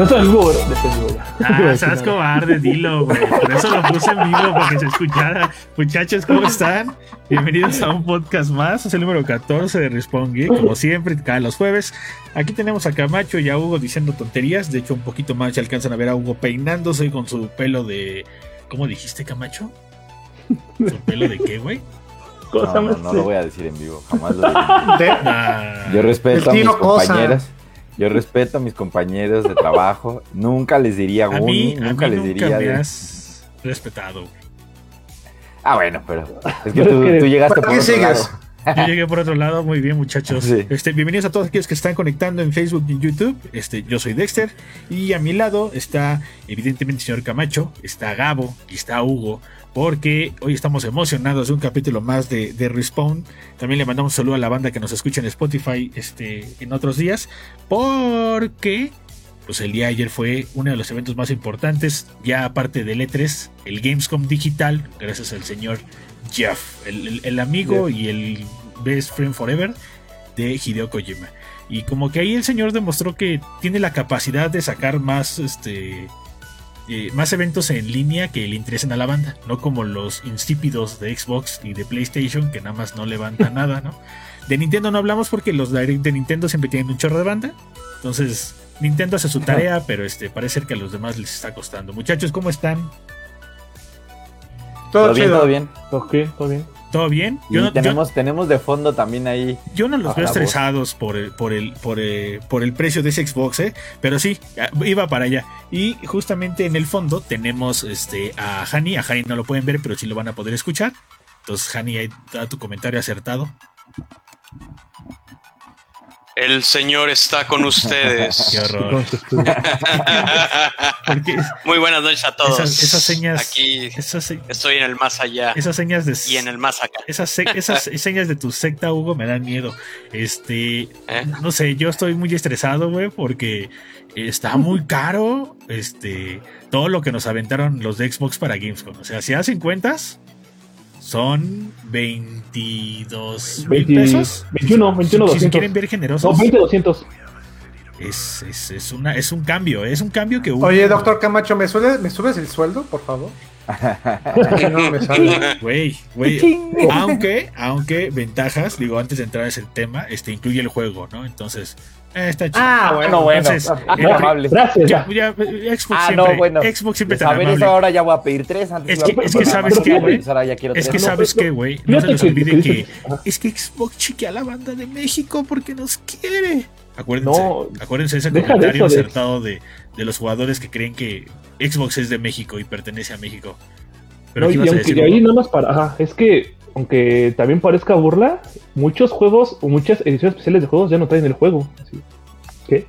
No está en vivo ya. Ah, seas cobarde, dilo, güey. Por eso lo puse en vivo, para que se escuchara. Muchachos, ¿cómo están? Bienvenidos a un podcast más. Es el número 14 de Respawn Geek, como siempre, cada los jueves. Aquí tenemos a Camacho y a Hugo diciendo tonterías. De hecho, un poquito más ya alcanzan a ver a Hugo peinándose con su pelo de. ¿Cómo dijiste, Camacho? ¿Su pelo de qué, güey? Cosa No, no, más. no lo voy a decir en vivo, jamás lo diré. Yo respeto a El mis compañeros. Yo respeto a mis compañeros de trabajo. Nunca les diría a mí, Guni, a nunca mí les nunca diría. me de- has respetado, güey. Ah, bueno, pero es que Pero tú, es que- tú llegaste ¿Para por qué otro sigues? lado. Yo llegué por otro lado, muy bien muchachos. Sí. Este, bienvenidos a todos aquellos que están conectando en Facebook y en YouTube. Este, yo soy Dexter y a mi lado está evidentemente el señor Camacho, está Gabo y está Hugo, porque hoy estamos emocionados de un capítulo más de, de Respawn. También le mandamos un saludo a la banda que nos escucha en Spotify este, en otros días, porque pues el día de ayer fue uno de los eventos más importantes, ya aparte del E3, el Gamescom digital, gracias al señor Jeff, el, el- el amigo y el best friend forever de Hideo Kojima. Y como que ahí el señor demostró que tiene la capacidad de sacar más, este, eh, más eventos en línea que le interesen a la banda, no como los insípidos de Xbox y de PlayStation que nada más no levantan nada, ¿no? De Nintendo no hablamos porque los direct de Nintendo siempre tienen un chorro de banda, entonces Nintendo hace su tarea, pero este parece ser que a los demás les está costando. Muchachos, ¿cómo están? Todo, ¿Todo bien? chido. ¿Todo bien? ¿Todo bien? ¿Todo bien? ¿Todo bien? Y Yo no, yo- tenemos, tenemos de fondo también ahí. Yo no los veo estresados por el, por el, por el, por el precio de ese Xbox, ¿eh? Pero sí, iba para allá. Y justamente en el fondo tenemos este, a Hani. A Hani no lo pueden ver, pero sí lo van a poder escuchar. Entonces, Hani, ahí da tu comentario acertado. El Señor está con ustedes. Qué horror. Muy buenas noches a todos. esas, esas señas. Aquí Esas, estoy en el más allá esas señas de. y en el más acá. Esas señas de tu secta, Hugo, me dan miedo. Este. ¿eh? No sé, yo estoy muy estresado, güey, porque está muy caro este todo lo que nos aventaron los de Xbox para Gamescom. O sea, si hacen cuentas, son 22 mil 20 pesos. 21, 21, si, si 200. quieren ver No, generosos, 20, 200. es, es, es una, es un cambio, es un cambio que hubo. Oye, doctor Camacho, ¿me, suele- ¿me subes el sueldo, por favor? No me sale. Güey, güey. Aunque, aunque ventajas, digo, antes de entrar a ese tema, este incluye el juego, ¿no? Entonces, está chido. Ah, Bueno, bueno. Entonces, ah, eh, amable. Gracias. Ya, ya. ya, eh, Xbox Ah, siempre, no, bueno. Xbox siempre tan saber amable. eso ahora ya voy a pedir tres antes. Es a que- es que sabes qué, güey. pues Ahora ya quiero Es que sabes qué, güey. No se que- olvide que es que Xbox chiquea a la banda de México porque nos quiere. Acuérdense, No, acuérdense ese comentario de- acertado de, de los jugadores que creen que Xbox es de México y pertenece a México. Pero No, ¿qué y a aunque decir, de ahí nada más para. Ajá, es que, aunque también parezca burla, muchos juegos o muchas ediciones especiales de juegos ya no traen el juego. Así. ¿Qué?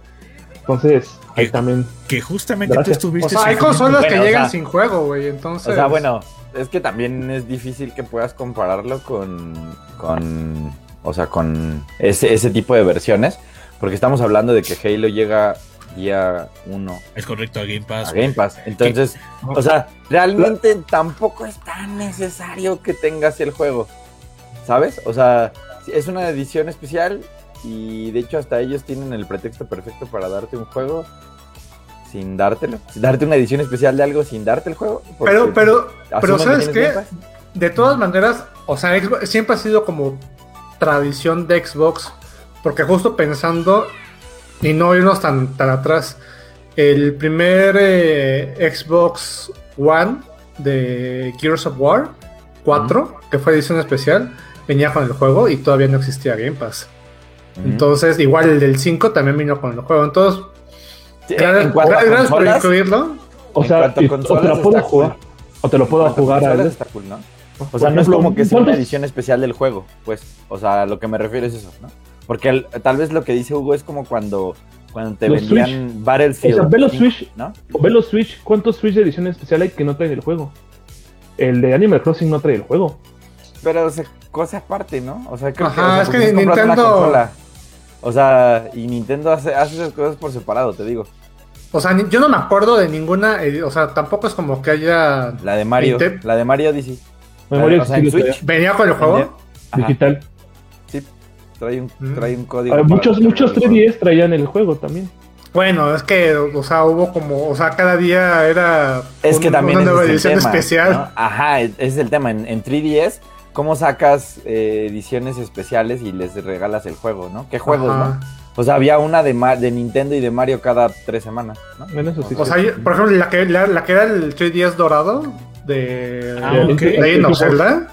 Entonces, ahí ¿Qué? también. Que justamente Gracias. tú estuviste. O sea, hay consolas que o llegan sea- sin juego, güey, entonces... O sea, bueno, es que también es difícil que puedas compararlo con, con o sea, con ese, ese tipo de versiones, porque estamos hablando de que Halo llega día 1 Es correcto, a Game Pass. a Game Pass. Entonces, o sea, realmente tampoco es tan necesario que tengas el juego, ¿sabes? O sea, es una edición especial y de hecho hasta ellos tienen el pretexto perfecto para darte un juego sin dártelo, darte una edición especial de algo sin darte el juego. Pero, pero, pero que ¿sabes qué? De todas maneras, o sea, Xbox- siempre ha sido como tradición de Xbox, porque justo pensando, y no irnos tan, tan atrás, el primer eh, Xbox One de Gears of War 4, que fue edición especial, venía con el juego y todavía no existía Game Pass. Entonces, igual el del 5 también vino con el juego. Entonces, gracias, por incluirlo. O sea, y- o te lo puedo jugar. cool. O te lo puedo jugar a él. está cool, ¿no? O Por sea, no es como que sea una ¿cuántos- edición especial del juego, pues. O sea, lo que me refiero es eso, ¿no? Porque el- tal vez lo que dice Hugo es como cuando, cuando te Los vendían Battlefield. O sea, ve los 5, Switch. ¿no? Ve los Switch, ¿cuántos Switch de edición especial hay que no traen el juego? El de Animal Crossing no trae el juego. Pero o sea, cosa aparte, ¿no? O sea, creo Ajá, que, o sea, es que Nintendo-. O sea, y Nintendo hace, hace esas cosas por separado, te digo. O sea, ni- yo no me acuerdo de ninguna, eh, o sea, tampoco es como que haya... La de Mario, la de Mario. Memoria o sea, en Switch. ¿Venía con el juego? Ajá, digital. Trae un, Mm. trae un código. Muchos muchos el juego. 3DS traían el juego también. Bueno, es que, o sea, hubo como, o sea, cada día era Es que también una nueva es edición tema, especial. ¿no? Ajá, e- ese es el tema. En, en 3DS, ¿cómo sacas eh, ediciones especiales y les regalas el juego, no? ¿Qué juegos, Ajá. no? O sea, había una de, Ma- de Nintendo y de Mario cada tres semanas, ¿no? Bueno, eso sí. O sea, por ejemplo, la que, la, la que era el 3DS dorado de, Ah, de ok. Legend of Zelda,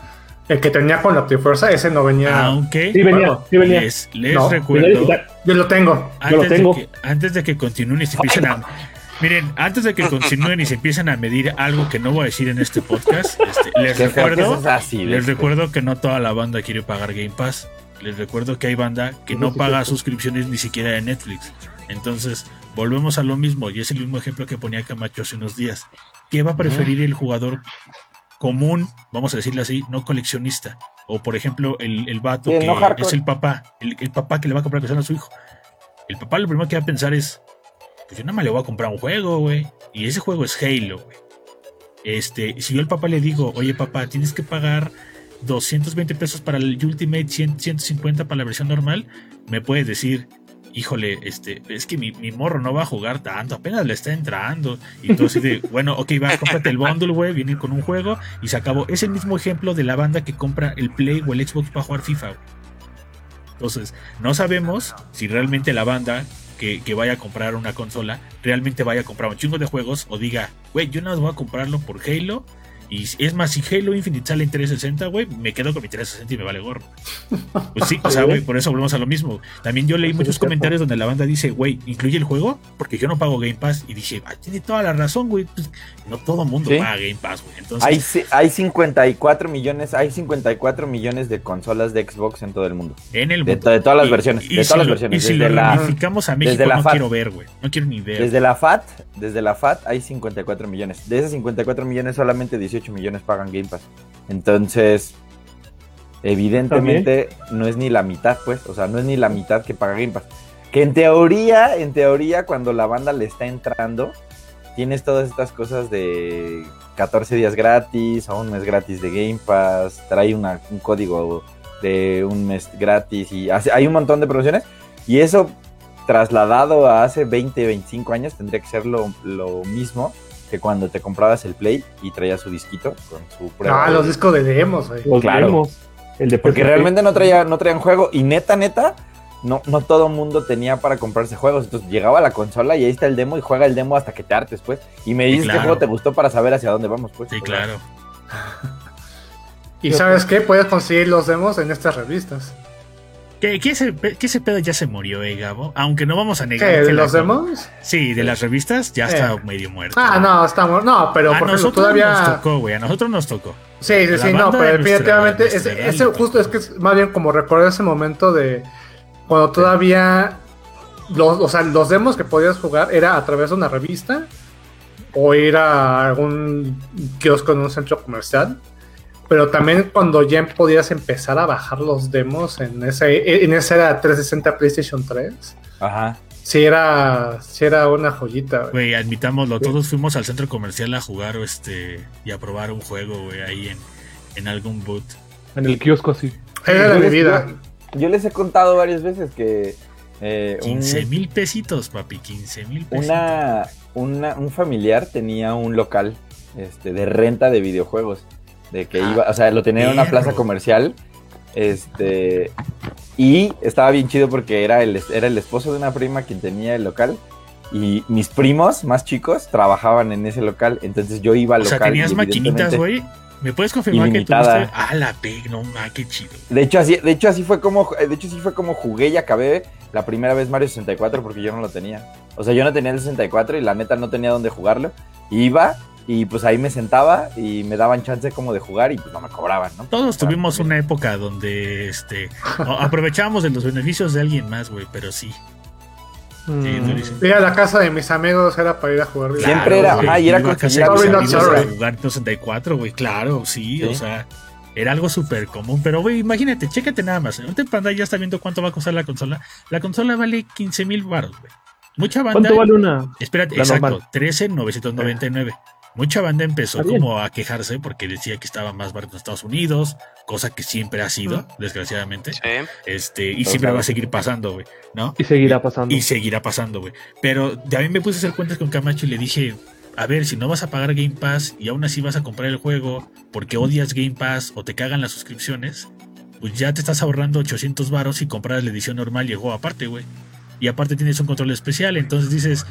el que tenía con la Trifuerza, ese no venía. Aunque Sí venía, sí venía. les, les No, recuerdo. Yo lo tengo. Yo lo antes, tengo. De que, antes de que continúen y se empiecen a. Miren, antes de que continúen y se empiecen a medir algo que no voy a decir en este podcast, este, les recuerdo, así, les recuerdo que no toda la banda quiere pagar Game Pass. Les recuerdo que hay banda que no paga suscripciones ni siquiera de Netflix. Entonces, volvemos a lo mismo, y es el mismo ejemplo que ponía Camacho hace unos días. ¿Qué va a preferir el jugador común, vamos a decirlo así, no coleccionista? O por ejemplo, el, el vato el que no es el papá, el, el papá que le va a comprar cosas a su hijo. El papá lo primero que va a pensar es, pues yo nada más le voy a comprar un juego, güey. Y ese juego es Halo, güey. Este, si yo al papá le digo, oye papá, tienes que pagar 220 pesos para el Ultimate, 100, 150 para la versión normal, me puedes decir, híjole, este, es que mi, mi morro no va a jugar tanto, apenas le está entrando. Y tú así bueno, ok, va, cómprate el bundle, güey, viene con un juego y se acabó. Es el mismo ejemplo de la banda que compra el Play o el Xbox para jugar FIFA. Entonces, no sabemos si realmente la banda que, que vaya a comprar una consola realmente vaya a comprar un chingo de juegos o diga, güey, yo más voy a comprarlo por Halo. Y es más, si Halo Infinite sale en 360, güey, me quedo con mi 360 y me vale gorro. Pues sí, o sea, güey, por eso volvemos a lo mismo. También yo leí Eso muchos comentarios donde la banda dice, güey, ¿incluye el juego? Porque yo no pago Game Pass. Y dije, ah, tiene toda la razón, güey. Pues, no todo mundo Sí. paga Game Pass, güey. Entonces, Hay, hay 54 millones, hay 54 millones de consolas de Xbox en todo el mundo. en el De, mundo. to- de todas las Y- versiones, y de si todas las lo- versiones. Y si desde lo la, ramificamos a México, desde la no FAT. quiero ver, güey. No quiero ni ver. desde la FAT, desde la FAT hay 54 millones. De esos 54 millones solamente 18 millones pagan Game Pass. Entonces, evidentemente no es ni la mitad, pues, o sea, no es ni la mitad que paga Game Pass. Que en teoría, en teoría, cuando la banda le está entrando, tienes todas estas cosas de 14 días gratis o un mes gratis de Game Pass, trae una- un código de un mes gratis y hace- hay un montón de promociones. Y eso trasladado a hace 20, 25 años tendría que ser lo, lo mismo que cuando te comprabas el Play y traía su disquito con su prueba. Ah, de- los discos de demos, güey. Los Claro. demos. El de Porque realmente no traía, no traían juego y neta, neta, no, no todo mundo tenía para comprarse juegos. Entonces llegaba a la consola y ahí está el demo y juega el demo hasta que te hartes, pues. Y me Sí, dices claro. qué juego te gustó para saber hacia dónde vamos, pues. Sí, claro. Y sabes qué, puedes conseguir los demos en estas revistas. Que, que ese, que ese pedo ya se murió, eh, Gabo. Aunque no vamos a negar. que ¿De la- los demos? Sí, de las revistas ya Eh. está medio muerto. Ah, no, estamos. No, pero a por ejemplo, nosotros todavía. nos tocó, güey. A nosotros nos tocó. Sí, sí, La sí, no, pero definitivamente nuestra ese, justo es que es más bien como recuerdo ese momento de cuando todavía los, o sea, los demos que podías jugar era a través de una revista o ir a algún kiosco en un centro comercial. Pero también cuando ya podías empezar a bajar los demos en ese en esa era 360 PlayStation 3, Ajá. sí era sí era una joyita. güey. Güey, admitámoslo. Todos fuimos al centro comercial a jugar o este y a probar un juego, güey, ahí en, en algún boot. En el kiosco así. Era les- vida. Yo, yo les he contado varias veces que eh, un- 15 mil pesitos, papi. 15 mil pesitos. una, una- un familiar tenía un local este, de renta de videojuegos. De que Ah, iba, o sea, lo tenía en una perro. plaza comercial. Este. Y estaba bien chido porque era el, era el esposo de una prima quien tenía el local. Y mis primos más chicos trabajaban en ese local. Entonces yo iba al O sea, local. tenías maquinitas, güey. ¿Me puedes confirmar Ilimitada. que tuviste? Ah, la peg, no ma, qué chido. De hecho, así, de hecho, así fue como. De hecho, así fue como jugué y acabé la primera vez Mario 64 porque yo no lo tenía. O sea, yo no tenía el 64 y la neta no tenía dónde jugarlo. Iba y pues ahí me sentaba y me daban chance como de jugar y pues no me cobraban, ¿no? Todos tuvimos una época donde este aprovechábamos de los beneficios de alguien más, güey, pero sí. Ir a la casa de mis amigos era para ir a jugar. Siempre era- ajá, y era iba a casa de mis amigos a jugar 64, güey, claro, sí, Sí. o sea, era algo súper común, pero güey, imagínate, chécate nada más, ahorita en pantalla ya está viendo cuánto va a costar la consola, la consola vale 15 mil baros, güey. Mucha banda, ¿Cuánto vale una? espérate, la exacto, normal? 13,999. Mucha banda empezó como a quejarse porque decía que estaba más barato en Estados Unidos, cosa que siempre ha sido, desgraciadamente. Sí. Este, y siempre va a seguir pasando, güey, ¿no? Y seguirá pasando. Y seguirá pasando, güey. Pero también me puse a hacer cuentas con Camacho y le dije, a ver, si no vas a pagar Game Pass y aún así vas a comprar el juego porque odias Game Pass o te cagan las suscripciones, pues ya te estás ahorrando 800 varos y comprar la edición normal y el juego aparte, güey. Y aparte tienes un control especial, entonces dices,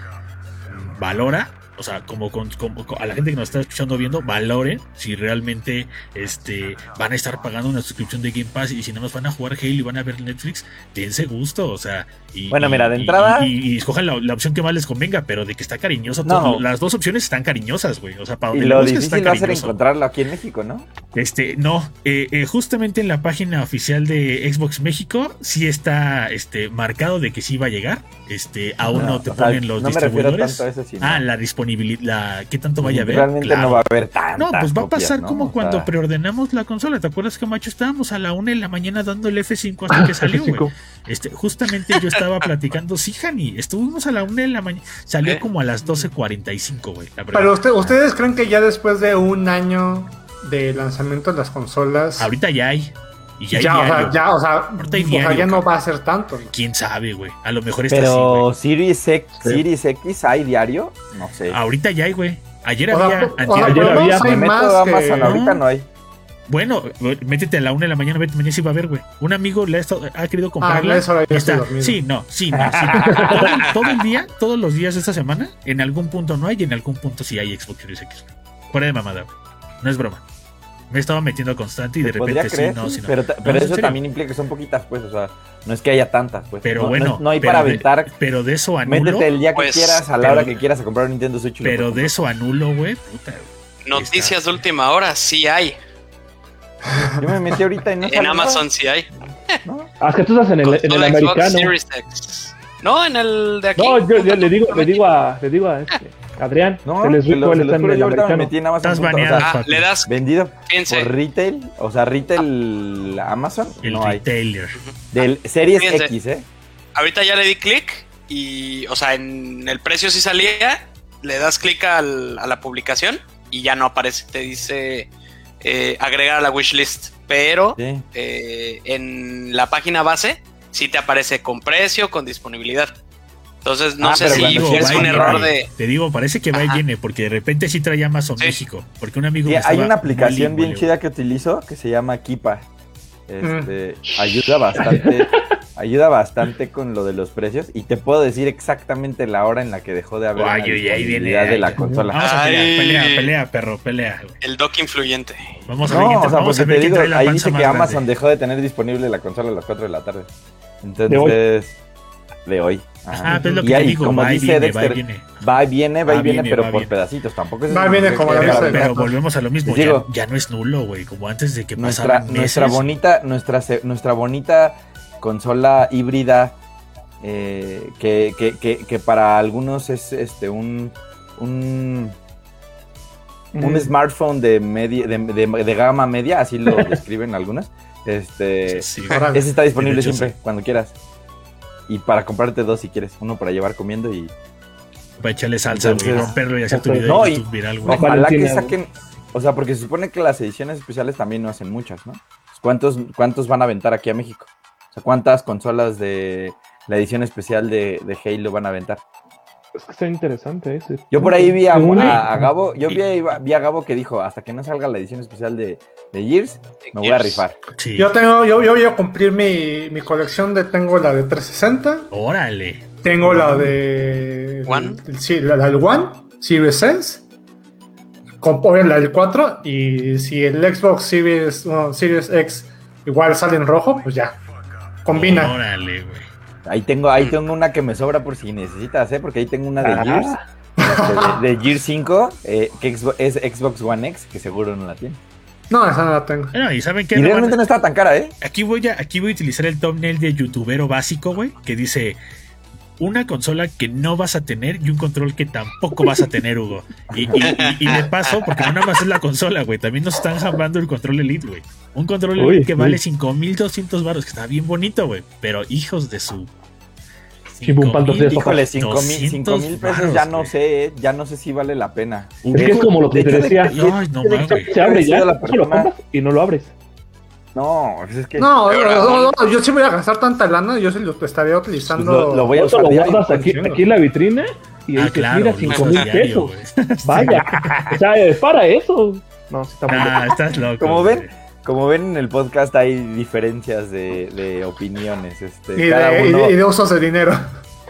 valora, o sea, como, con- como- a la gente que nos está escuchando viendo, valoren si realmente este, van a estar pagando una suscripción de Game Pass y si no nos van a jugar Halo y van a ver Netflix, dense gusto, o sea. Y, Bueno, y- mira, de y- entrada- Y, y escojan la, la opción que más les convenga, pero de que está cariñoso. No. todo- las dos opciones están cariñosas, güey. O sea, para Y donde lo le busques está difícil va a ser encontrarlo aquí en México, ¿no? Este, no, eh, eh, justamente en la página oficial de Xbox México sí está este, marcado de que sí va a llegar. Este, aún no, te sea, ponen los no me refiero distribuidores. tanto a eso, sino Ah, la disponibilidad, la, ¿qué tanto vaya a haber? Realmente Claro. no va a haber tantas No, pues va a copias, pasar ¿no? como O cuando sea, preordenamos la consola. ¿Te acuerdas que, macho, estábamos a la una de la mañana dando el F5 hasta que salió, güey? Este, justamente yo estaba platicando, sí, Jani, estuvimos a la una de la mañana, salió ¿Eh? como a las 12.45, güey. la. Pero usted- ustedes creen que ya después de un año de lanzamiento de las consolas, Ahorita ya hay. Y ya, ya, o sea, ya, o sea, o sea, ya no va a ser tanto. ¿Quién sabe, güey? A lo mejor está así, Pero güey. Series X, Sí. Series X hay diario, no sé. Ahorita ya hay, güey. Ayer O había, sea, antier ayer había. Me meto que- Amazon, ahorita No. no hay. Bueno, métete a la una de la mañana, vete mañana sí va a haber, güey. Un amigo le ha, estado- ha querido comprarla. está- dormido. sí, no, sí, no, sí. todo, todo el día, todos los días de esta semana, en algún punto no hay y en algún punto sí hay Xbox Series X. Fuera de mamada, güey. No es broma. Me estaba metiendo constante y de repente sí, no, sí, no. pero, No, pero eso también implica que son poquitas, pues, o sea, no es que haya tantas, pues. Pero No- no- bueno, no, hay pero para de- aventar. Pero de eso anulo. Métete el día que Pues, quieras, a la pero- hora que quieras a comprar un Nintendo Switch. Pero de eso anulo, güey. Puta, güey. Noticias de última hora, sí hay. Yo me metí ahorita y no En Amazon sí hay. Ah, que tú estás en el, en el americano. Series X. No, en el de aquí. No, yo, yo le digo, le digo a, le digo a este, Adrián, No, se les juro, el ahorita me americano. metí en Amazon. Estás punto, o sea, baneado, Ah, le das, vendido fíjense, por retail, o sea, retail Amazon, El no hay. retailer. Del Series Fíjense. X, ¿eh? ahorita ya le di clic y, o sea, en el precio sí salía, le das clic al- a la publicación y ya no aparece, te dice eh, agregar a la wishlist, pero Sí. eh, en la página base sí te aparece con precio, con disponibilidad. Entonces no Ah, sé si es un y error viene. de... Te digo, parece que va y viene, porque de repente sí trae Amazon Sí. México. Porque un amigo Sí, me hay una aplicación bien chida que utilizo que se llama Kipa. Este, Mm. ayuda bastante, ayuda bastante con lo de los precios y te puedo decir exactamente la hora en la que dejó de haber Ay, una ay, ay, viene, de la consola. Vamos a Ay. pelear, pelea, pelea, perro, pelea. güey. El dock influyente. Vamos a ver No, o sea, vamos a ver digo, trae la ahí dice que Amazon grande. dejó de tener disponible la consola a las 4 de la tarde. Entonces, de hoy. Pues es lo Y te digo, como va dice viene, va y Dexter, viene. va y viene, va y Va, viene, viene, pero por viene. pedacitos. Tampoco es Va y viene como la Pero, pero volvemos a lo mismo, ya, ya no es nulo, güey, como antes de que nuestra, pasaran meses. nuestra bonita, nuestra, nuestra bonita consola híbrida eh, que, que, que, que para algunos es este un un, un Mm. smartphone de media de, de- de gama media, así lo describen algunas. Este Sí, ese está disponible hecho, siempre, cuando quieras. Y para comprarte dos si quieres, uno para llevar comiendo y Para echarle salsa, güey, romperlo y hacer tu No, video de y- YouTube viral, güey. Ojalá que saquen, o sea, porque se supone que las ediciones especiales también no hacen muchas, ¿no? ¿Cuántos, cuántos van a aventar aquí a México? O sea, ¿cuántas consolas de la edición especial de, de Halo van a aventar? Es que está interesante ese. Yo por ahí vi a, a- a Gabo, yo vi, a- vi a Gabo que dijo, hasta que no salga la edición especial de, de Gears, me voy a rifar. Sí. Yo tengo, yo, yo voy a cumplir mi, mi colección de, tengo la de 360, Órale. tengo la de... One. el- sí, la, del One, Series S, con, la del 4, y si el Xbox Series, no, Series X igual sale en rojo, pues ya, combina. Órale, güey. Ahí tengo, ahí tengo una que me sobra por si necesitas, ¿eh? Porque ahí tengo una de Ah. Gears, este, de, de Gears 5, eh, que es Xbox One X, que seguro no la tiene. No, esa no la tengo. Bueno, y saben qué Y No van a- realmente no está tan cara, ¿eh? Aquí voy a, aquí voy a utilizar el thumbnail de youtubero básico, güey, que dice una consola que no vas a tener y un control que tampoco vas a tener, Hugo. Y, y, y- y de paso, porque no nada más es la consola, güey, también nos están jambando el control Elite, güey. Un control Uy, Elite que uy. vale 5200 baros, que está bien bonito, güey, pero hijos de su Híjole, 5 mil, cinco mil 200 pesos ya no sé, eh, ya no sé si vale la pena. Es que es como lo que te decía. no mames. de- Se abre ya, la lo persona- compras y no lo abres. No, es que No, no, no, no, yo sí voy a gastar tanta lana, yo sí lo estaría utilizando. Lo- lo voy a lo usar guardas aquí, aquí en la vitrina y Ah, dices, claro. mira, lo 5 usas mil diario, pesos. Vaya. o sea, es para eso. No, sí está muy loco. Ah, estás loco. Como ven, como ven en el podcast hay diferencias de, de opiniones. Este, Y cada de, uno, y de usos de dinero.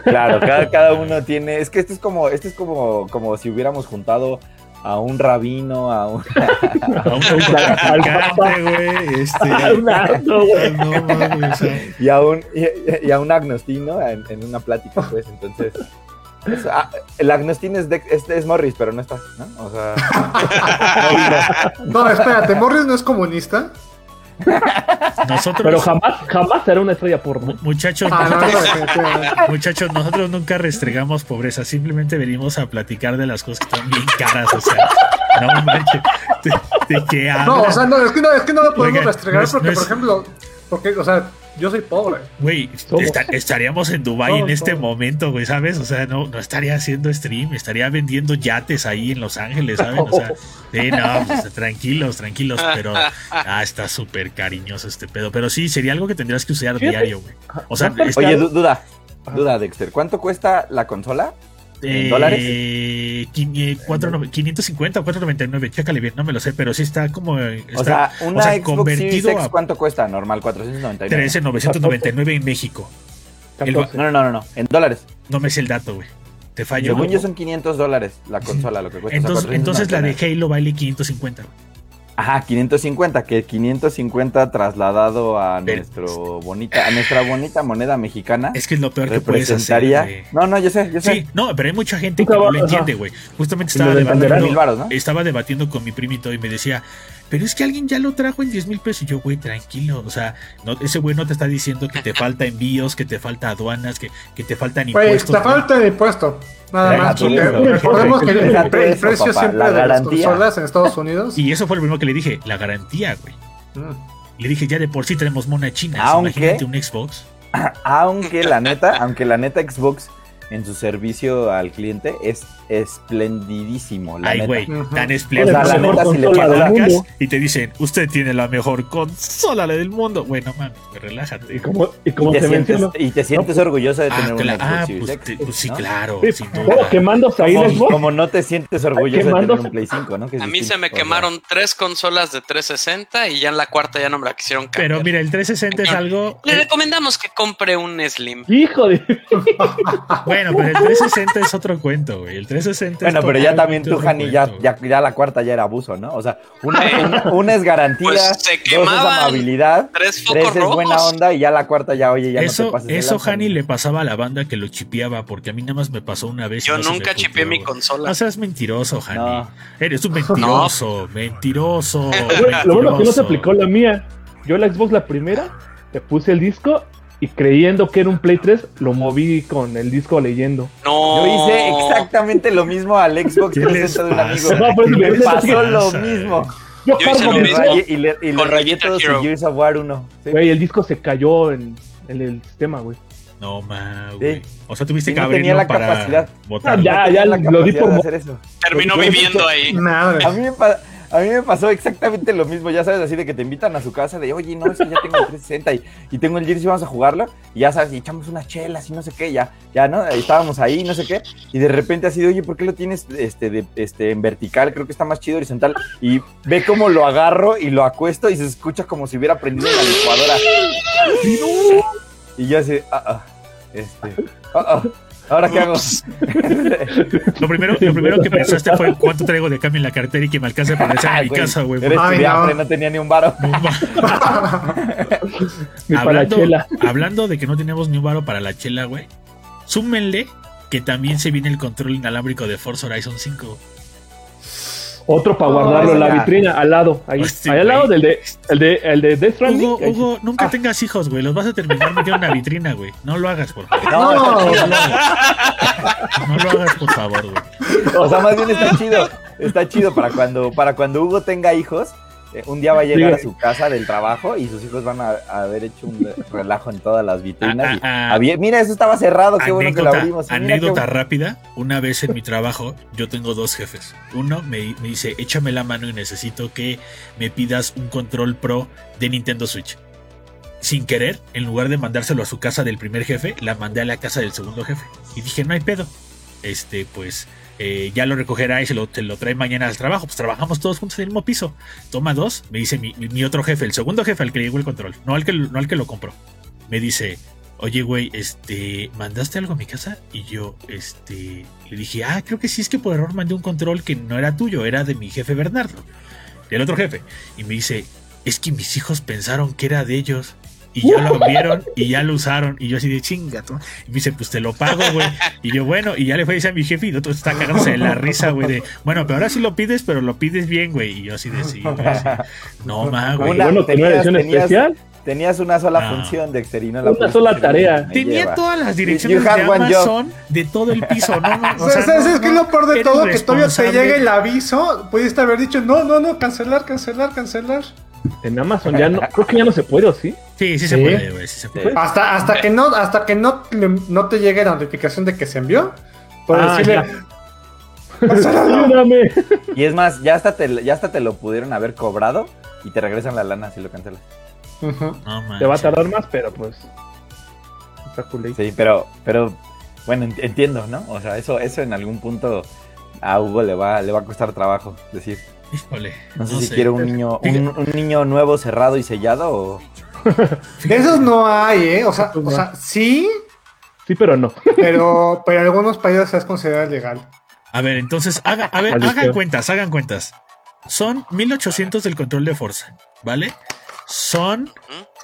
claro, cada, cada uno tiene. Es que esto es como, esto es como, como si hubiéramos juntado a un rabino, a un, A un Al- practicante, güey. Este. Un asno, güey. No mames, o sea, y a un y, y a un agnostino en, en una plática, pues. Entonces, el agnostino es, de, es, es Morris, pero no está, ¿no? O sea, No, espérate, Morris no es comunista. Nosotros, Pero jamás, jamás será una estrella porno. mu- muchachos, Ah, no, no, nosotros, muchachos, nosotros nunca restregamos pobreza, simplemente venimos a platicar de las cosas que están bien caras, o sea, no manches, ¿de, de qué No, o sea, no, es que no, es que no lo podemos restregar no es- porque, no es- por ejemplo, porque, o sea, yo soy pobre. Güey, esta- estaríamos en Dubai en este somos. momento, güey, ¿sabes? O sea, no, no estaría haciendo stream, estaría vendiendo yates ahí en Los Ángeles, ¿saben? O sea, sí, no, pues, tranquilos, tranquilos, pero ah, está súper cariñoso este pedo. Pero sí, sería algo que tendrías que usar diario, güey. O sea, Oye, está- oye, du- duda, duda, Dexter, ¿cuánto cuesta la consola? ¿En dólares? Eh, eh, nove- 550 o 499, chécale bien, no me lo sé, pero sí está como. eh, O está- sea, una o sea, Xbox Series convertido X, a ¿cuánto cuesta? Normal, 499. 13,999 en México. El va- 14. No, no, no, no, no, en dólares. No me sé el dato, güey. Te fallo. Según yo son 500 dólares la consola, lo que cuesta. o sea, Entonces, entonces la de 499. Halo vale 550. Ajá, 550, que 550 trasladado a Pero- nuestro bonita, a nuestra bonita moneda mexicana Es que es lo peor que puedes hacer. No, no, yo sé, yo sé. Sí, no, pero hay mucha gente que no lo entiende, güey. Justamente estaba debatiendo, mil varos, ¿no? estaba debatiendo con mi primito y me decía, pero es que alguien ya lo trajo en 10 mil pesos. Y yo, güey, tranquilo. O sea, no, ese güey no te está diciendo que te falta envíos, que te falta aduanas, que, que te faltan Güey, impuestos. te falta el impuesto. Nada más. recordemos que el, eso, precio papá, siempre la de las consolas en Estados Unidos. Y eso fue lo primero que le dije, la garantía, güey. Mm. Le dije, ya de por sí tenemos mona china. Aunque- Imagínate un Xbox. Aunque la neta, aunque la neta Xbox en su servicio al cliente es esplendidísimo. La Ay, güey, tan O sea, espléndido. la mejor neta, si le y te dicen, usted tiene la mejor consola del mundo. Güey, no mames, relájate. Y como, y como y te, te sientes, y te sientes orgulloso de Ah, tener una ah, Series pues, X, te- pues sí, ¿no? claro, Sí, sin ¿cómo duda. quemándose ahí Como, como no te sientes orgulloso de quemando- tener un Play 5, ¿no? Que A mí se me quemaron tres consolas de 360 y ya en la cuarta ya no me la quisieron cambiar. Pero mira, el 360 es algo. Le recomendamos que compre un Slim. Hijo de. Bueno, pero el 360 es otro cuento, güey. El 360 es Bueno, pero ya también tú, Jani, ya, ya, ya la cuarta ya era abuso, ¿no? O sea, una, Sí. una, una es garantía, Pues se dos es amabilidad, Tres es buena onda y ya la cuarta ya, oye, ya no Eso, te pases eso Hani ¿no? le pasaba a la banda que lo chipeaba, porque a mí nada más me pasó una vez. Yo no nunca chipeé mi consola. No seas mentiroso, Hani. No. Eres un mentiroso, mentiroso. Güey, Lo bueno que no se mentiroso. aplicó la mía. Yo la Xbox la primera, le puse el disco y creyendo que era un Play 3, lo moví con el disco leyendo. No. Yo hice exactamente lo mismo al Xbox ¿Qué les 360 de un amigo. pasa? No, pues, ¿Qué me pasó lo pasa? mismo. Yo Yo hice lo mismo. y le, y le Con rayé todos Hero. Gears of War 1. Sí. Güey, el disco se cayó en, en el sistema, güey. No, ma, güey. Sí. O sea, tuviste Y que no tenía abrirlo la para capacidad. botar. Ah, ya, No tenía la lo di por hacer eso. Terminó viviendo ahí. Madre. A mí, me pa- a mí me pasó exactamente lo mismo, ya sabes, así de que te invitan a su casa de, oye, no, es que ya tengo el 360 y, y tengo el Gears y vamos a jugarlo, y ya sabes, y echamos unas chelas y no sé qué, ya, ya, ¿no? Ahí estábamos ahí, no sé qué, y de repente así de, oye, ¿por qué lo tienes este, este, en vertical? Creo que está más chido horizontal, y ve cómo lo agarro y lo acuesto y se escucha como si hubiera prendido una licuadora. Y yo así, ah, ah, este, ah, ah, ¿ahora qué hago? Lo primero, lo primero que pensaste fue cuánto traigo de cambio en la cartera y que me alcance para regresar a mi Güey, casa, güey. Eres Ay, estudiante, no. no tenía ni un varo. No ma- Ni para la hablando, chela. hablando de que no tenemos ni un varo para la chela, güey. Súmenle que también se viene el control inalámbrico de Forza Horizon 5. Otro para No, guardarlo en la vitrina, al lado. Ahí, Hostia, ahí al lado del de, el de, el de Death Stranding. Hugo. Hugo, nunca Ah. tengas hijos, güey. Los vas a terminar metiendo en una vitrina, güey. No lo hagas, por favor. No, No, No lo hagas, por favor, güey. O sea, más bien está chido. Está chido para cuando, para cuando Hugo tenga hijos eh, un día va a llegar Sí. a su casa del trabajo y sus hijos van a, a haber hecho un relajo en todas las vitrinas. y, Ah, ah, ah. había- mira, eso estaba cerrado, qué bueno que lo anécdota abrimos. y qué anécdota rápida. Una vez en mi trabajo, yo tengo dos jefes. Uno me, me dice, échame la mano y necesito que me pidas un control pro de Nintendo Switch. Sin querer, en lugar de mandárselo a su casa del primer jefe, la mandé a la casa del segundo jefe. Y dije, no hay pedo. Este, pues, eh, ya lo recogerá y se lo, te lo trae mañana al trabajo. Pues trabajamos todos juntos en el mismo piso. Toma dos, me dice mi, otro jefe, el segundo jefe al que le llegó el control, no al que, no al que lo compró. Me dice, oye, güey, este, ¿mandaste algo a mi casa? Y yo, este, le dije, ah, creo que sí, es que por error mandé un control que no era tuyo, era de mi jefe Bernardo, del otro jefe. Y me dice, es que mis hijos pensaron que era de ellos. Y ya lo abrieron y ya lo usaron. Y yo así de chingato. Y me dice, pues te lo pago, güey. Y yo, bueno, y ya le fue a decir a mi jefe y el otro está cagándose de la risa, güey, de, bueno, pero ahora sí lo pides, pero lo pides bien, güey. Y yo así de, sí, güey, así. No, ma, güey. Una- bueno, tenía tenías- edición tenías- especial. Tenías una sola No. función, Dexter, y no la Una sola tarea. Tenía lleva. todas las You direcciones de Amazon de todo el piso, ¿no? no, o sea, ¿Sabes no, es que lo peor de todo? Que todavía te llega el aviso. Pudiste haber dicho, no, no, no, cancelar, cancelar, cancelar. En Amazon ya no, creo que ya no se puede, ¿o sí? Sí, sí se Sí. puede, güey, sí se puede. Sí. Hasta, hasta que no, hasta que no, no te llegue la notificación de que se envió. Por Ah, decirle. Ayúdame. Y es más, ya hasta, te, ya hasta te lo pudieron haber cobrado y te regresan la lana si lo cancelas. Te va a tardar más, pero pues. Está cool. Sí, pero, pero bueno, ent- entiendo, ¿no? O sea, eso, eso en algún punto a Hugo le va, le va a costar trabajo decir. Híjole, No sé no si sé. quiere un niño, un, un niño nuevo cerrado y sellado o. De esos no hay, ¿eh? O sea, o sea, sí, Sí, pero no. pero, pero en algunos países es considerado legal. A ver, entonces, haga, a ver, hagan cuentas, hagan cuentas. Son 1800 del control de fuerza, ¿vale? Son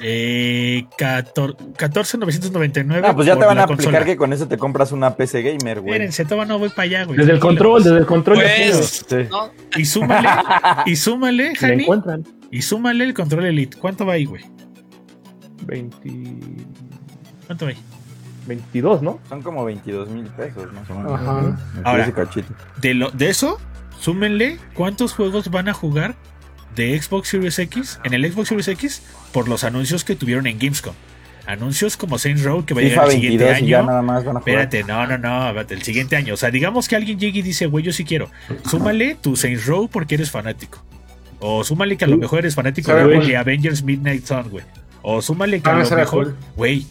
eh, 14 14,999. Ah, pues ya te van a aplicar consola. que con eso te compras una PC gamer, güey. Espérense, todavía no voy para allá, güey. Desde el control, desde el control. Pues, Sí. no, Y súmale, y súmale, Jani, encuentran. y súmale el control Elite. ¿Cuánto va ahí, güey? 20, ¿Cuánto va ahí? 22, ¿no? Son como 22 mil pesos, más o menos. Ajá. Me Ahora. parece cachito. De, lo, de eso, súmenle cuántos juegos van a jugar de Xbox Series X en el Xbox Series X por los anuncios que tuvieron en Gamescom. Anuncios como Saints Row que va a llegar el siguiente 22 y ya año. nada más van a jugar. Espérate, no, no, no, espérate, el siguiente año. O sea, digamos que alguien llegue y dice, güey, yo sí quiero. Súmale tu Saints Row porque eres fanático. O súmale que a lo mejor eres fanático de, güey. de Avengers Midnight Sun, güey. O súmale que Ah, a lo ese era mejor, güey,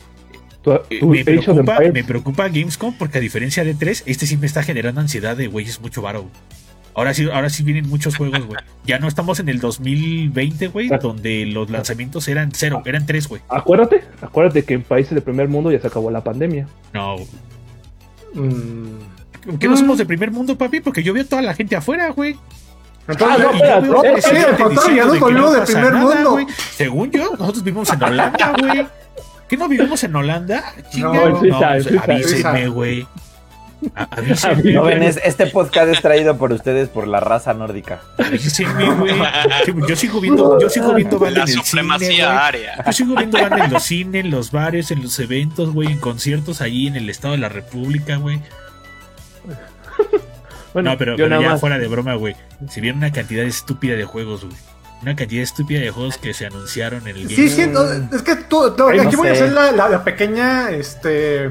eh, me preocupa, me preocupa Gamescom porque a diferencia de 3, este sí me está generando ansiedad de, güey, es mucho varo. Ahora sí, ahora sí vienen muchos juegos, güey. Ya no estamos en el 2020, güey, donde los lanzamientos eran cero, eran tres, güey. Acuérdate, acuérdate que en países de primer mundo ya se acabó la pandemia. No, Mm. que no somos de primer mundo, papi, porque yo veo toda la gente afuera, güey. Entonces, Ah, no, espérate, contrario, diciendo ya no de primer nada, mundo. Según yo, nosotros vivimos en Holanda, güey. ¿Qué no vivimos en Holanda? Chinga, No, en Suiza, pues, en avísenme, Suiza. güey. Este podcast es traído por ustedes por la raza nórdica. Avísenme, güey. Sí, Yo sigo viendo, yo sigo viendo banda la en el cine, área. Yo sigo viendo banda en los cines, en los bares, en los eventos, güey, en conciertos ahí en el Estado de la República, güey. Bueno, No, pero, yo pero nada ya más. fuera de broma, güey. Si vieron una cantidad estúpida de juegos, güey. Una cantidad estúpida de juegos que se anunciaron en el Sí, sí, no, es que tú, tú- Ay, no aquí voy a hacer la, la- la pequeña, este,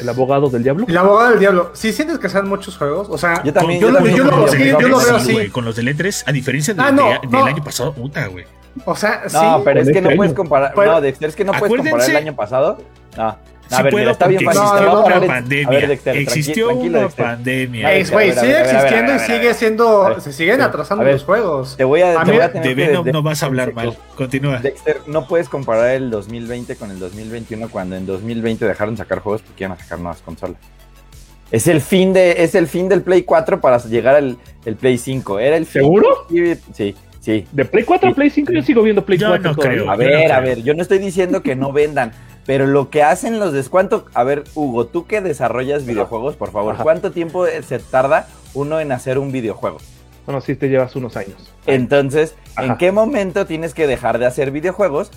El abogado del diablo. la abogada del diablo. Sí sientes que sean muchos juegos, o sea, Yo también, yo yo lo- también yo lo- como sí, que yo lo veo sí, así. con los del E3, a diferencia de- Ah, no, de- del no. año pasado, puta, güey. o sea, sí. No, pero es que no este puedes comparar. Pero- no, Dexter, es que no puedes comparar el año pasado. No. A Sí ver, puedo mira, está bien fácil. a una poner el- pandemia. Ver, Dexter, existió tranquilo, una Dexter. pandemia. Güey, ver, sigue ver, ver, ver, existiendo y ver, sigue ver. siendo, ver, se siguen atrasando ver, los juegos. Te voy a, A te mí- voy a tener De que- Venom no vas a hablar mal. Continúa. Dexter, no puedes comparar el 2020 con el 2021 cuando en 2020 dejaron de sacar juegos porque iban a sacar nuevas consolas. Es el fin de es el fin del Play 4 para llegar al el Play 5. Era el fin. ¿Seguro? Sí, sí. De Play 4 a Play 5 yo sigo viendo Play Yo 4. no todavía. creo. A ver, no a creo. ver, yo no estoy diciendo que no vendan, pero lo que hacen los descuentos, a ver, Hugo, tú que desarrollas videojuegos, por favor, Ajá. ¿cuánto tiempo se tarda uno en hacer un videojuego? Bueno, sí te llevas unos años. Entonces, ¿en qué momento tienes que dejar de hacer videojuegos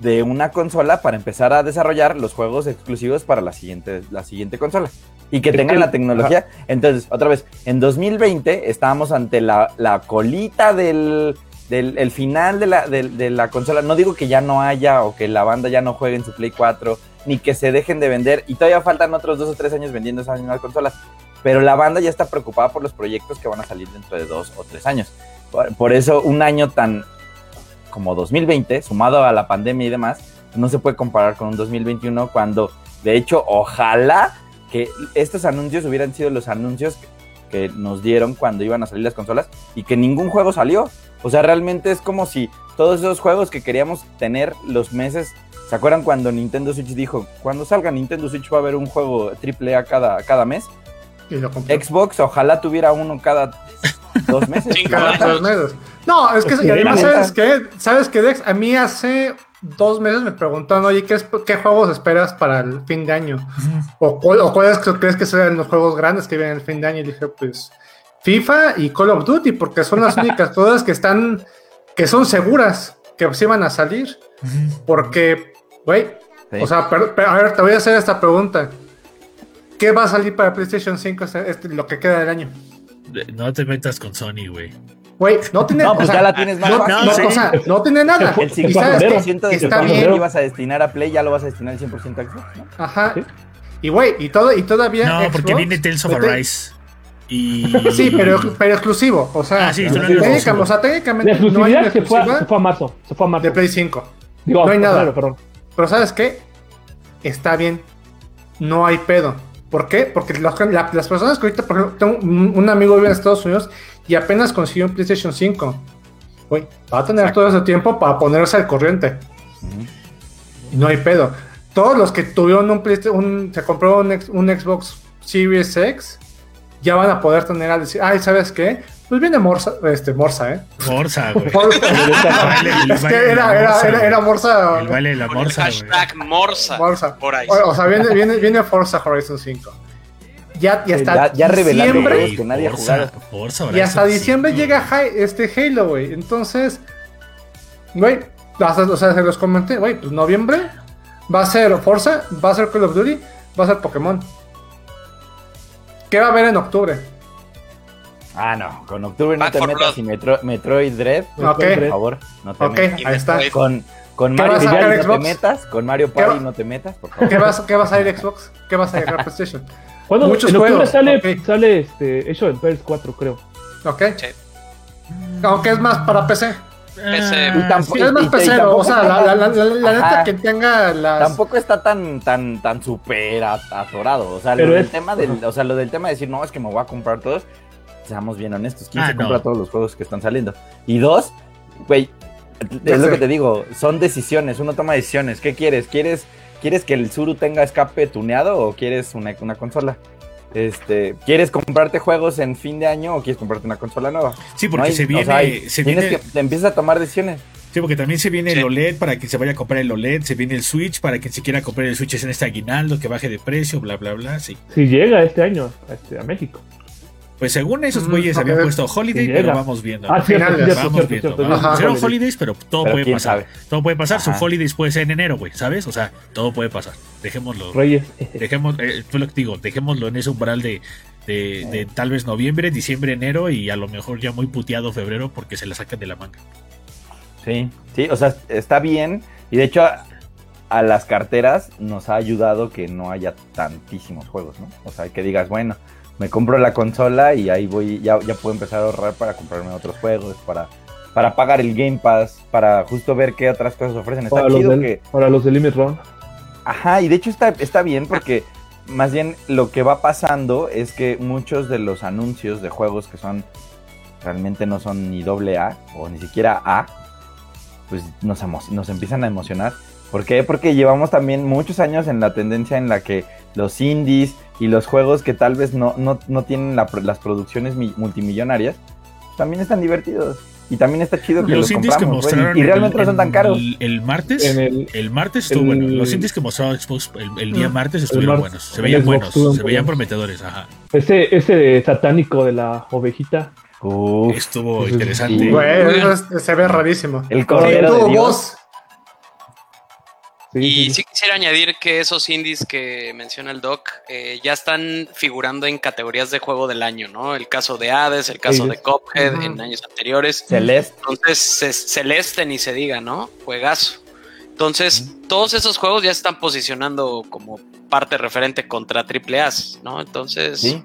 de una consola para empezar a desarrollar los juegos exclusivos para la siguiente, la siguiente consola? Y que tengan la tecnología. Entonces, otra vez, en 2020 estábamos ante la, la colita del, del el final de la, de, de la consola. No digo que ya no haya o que la banda ya no juegue en su Play 4, ni que se dejen de vender. Y todavía faltan otros dos o tres años vendiendo esas mismas consolas. Pero la banda ya está preocupada por los proyectos que van a salir dentro de dos o tres años. Por, por eso un año tan como 2020, sumado a la pandemia y demás, no se puede comparar con un 2021 cuando, de hecho, ojalá que estos anuncios hubieran sido los anuncios que nos dieron cuando iban a salir las consolas y que ningún juego salió. O sea, realmente es como si todos esos juegos que queríamos tener los meses, ¿se acuerdan cuando Nintendo Switch dijo, cuando salga Nintendo Switch va a haber un juego AAA cada, cada mes? Y lo compré. Xbox ojalá tuviera uno cada dos meses. Cada. No, es que Pues y además, ¿sabes qué? ¿Sabes qué, Dex? A mí hace dos meses me preguntaron, oye, ¿qué, es- qué juegos esperas para el fin de año? ¿O, cuál- o cuáles que- crees que serán los juegos grandes que vienen el fin de año? Y dije, pues, FIFA y Call of Duty, porque son las únicas cosas que están, que son seguras, que sí van a salir. Porque, güey, Sí. o sea, pero- pero, a ver, te voy a hacer esta pregunta. ¿Qué va a salir para PlayStation 5 este, este- lo que queda del año? No te metas con Sony, güey. Güey, no tiene No, pues o ya sea, la tienes más no, fácil. no, sí. o sea, no tiene nada. El ¿Y sabes 50% qué? de tu bien. que ibas a destinar a Play ya lo vas a destinar el 100% a Xbox, ¿no? Ajá. Sí. Y güey, y todo y todavía No, porque Xbox viene Tales of Arise. Y... Sí, pero, pero exclusivo, o sea, Ah, sí, técnicamente, exclusivo. o sea, La técnicamente no hay exclusividad una se fue, a, se fue a marzo. Se fue a marzo. de Play 5. Digo, no hay nada. perdón. Pero ¿sabes qué? Está bien. No hay pedo. ¿Por qué? Porque los- la- las personas que ahorita, por ejemplo, tengo un, un amigo que vive en Estados Unidos y apenas consiguió un PlayStation 5. Güey, va a tener todo ese tiempo para ponerse al corriente. Y no hay pedo. Todos los que tuvieron un PlayStation, un- se compró un Xbox Series X, ya van a poder tener a decir, ay, ¿sabes qué? Pues viene Morsa, este, Morsa, ¿eh? Forza, güey. Vale, es que era, era, morsa, era, era Morsa. El baile de la morsa, hashtag Morsa. Morsa. Por ahí. O, o sea, viene, viene, viene Forza Horizon 5. Ya, ya está. Ya- ya diciembre, que nadie ha Forza, jugado. Forza y hasta diciembre 5, llega. Hi- este Halo, güey. Entonces, güey, o sea, se los comenté, güey, pues noviembre va a ser Forza, va a ser Call of Duty, va a ser Pokémon. ¿Qué va a haber en octubre? Ah, no, con octubre no Back te metas Blood. y Metro- Metroid Dread, Ok. por favor, no te Ok, metas. Ahí está. Con, con ¿Qué Mario vas a Party no Xbox? te metas, con Mario ¿Qué Party no te metas, por favor. ¿Qué vas, ¿Qué vas a ir Xbox? ¿Qué vas a ir a PlayStation? ¿Cuándo? Muchos en octubre juegos, sale, ok. sale este, Age of Empires 4, creo. ¿Ok? Sí. Aunque es más para PC. PC. Y tampoco- Es más y- y PC, tampoco o sea, la, la, la, la- la neta que tenga las... Tampoco está tan, tan, tan súper at- atorado. O sea, Pero lo del es- tema del, o sea, lo del tema de decir, no, es que me voy a comprar todos. Seamos bien honestos, ¿quién Ah, se no. compra todos los juegos que están saliendo? Y dos, güey, es lo que te digo, son decisiones, uno toma decisiones. ¿Qué quieres? ¿Quieres, quieres que el Zuru tenga escape tuneado o quieres una, una consola? Este, ¿quieres comprarte juegos en fin de año o quieres comprarte una consola nueva? Sí, porque No hay- se o viene, sea, hay- se tienes viene, que te empiezas a tomar decisiones. sí, porque también se viene Sí. el OLED para quien se vaya a comprar el OLED, se viene el Switch para quien se quiera comprar el Switch es en este aguinaldo que baje de precio, bla bla bla, sí. Si llega este año este, a México. Pues según esos Mm, güeyes habían puesto Holiday, pero vamos viendo. Ah, cierto, Vamos cierto, viendo. Ajá. Holiday. holidays, pero todo Pero puede pasar. sabe. Todo puede pasar. Su Ajá. holidays puede ser en enero, güey, ¿sabes? O sea, todo puede pasar. Dejémoslo. Reyes. Dejemos, eh, lo que digo, dejémoslo en ese umbral de, de, de tal vez noviembre, diciembre, enero y a lo mejor ya muy puteado febrero porque se la sacan de la manga. Sí, sí, o sea, está bien. Y de hecho, a, a las carteras nos ha ayudado que no haya tantísimos juegos, ¿no? O sea, que digas, bueno, me compro la consola y ahí voy, ya, ya puedo empezar a ahorrar para comprarme otros juegos, para, para pagar el Game Pass, para justo ver qué otras cosas ofrecen. Está Para los, del, que. para los de Limit Run. Ajá, y de hecho está, está bien porque más bien lo que va pasando es que muchos de los anuncios de juegos que son realmente no son ni doble A o ni siquiera A, pues nos, nos empiezan a emocionar. ¿Por qué? Porque llevamos también muchos años en la tendencia en la que los indies y los juegos que tal vez no, no, no tienen la las producciones mi- multimillonarias, también están divertidos. Y también está chido que Los los indies que mostraron y, y el- realmente no son tan el- caros. El, martes, En el, el, martes estuvo el- bueno. Los indies que mostró Xbox el, el día martes estuvieron martes, buenos. Se el veían buenos, se veían prometedores, ajá. ese, ese satánico de la ovejita. Uf, Estuvo interesante. Güey, se ve rarísimo. el cordero tú, de Dios. vos, Sí, y sí, sí quisiera añadir que esos indies que menciona el doc eh, ya están figurando en categorías de juego del año, ¿no? El caso de Hades, el caso Sí. de Cuphead Ujú. en años anteriores. Celeste. Entonces, ce- Celeste ni se diga, ¿no? Juegazo. Entonces, todos esos juegos ya se están posicionando como parte referente contra triple A, ¿no? Entonces, Sí.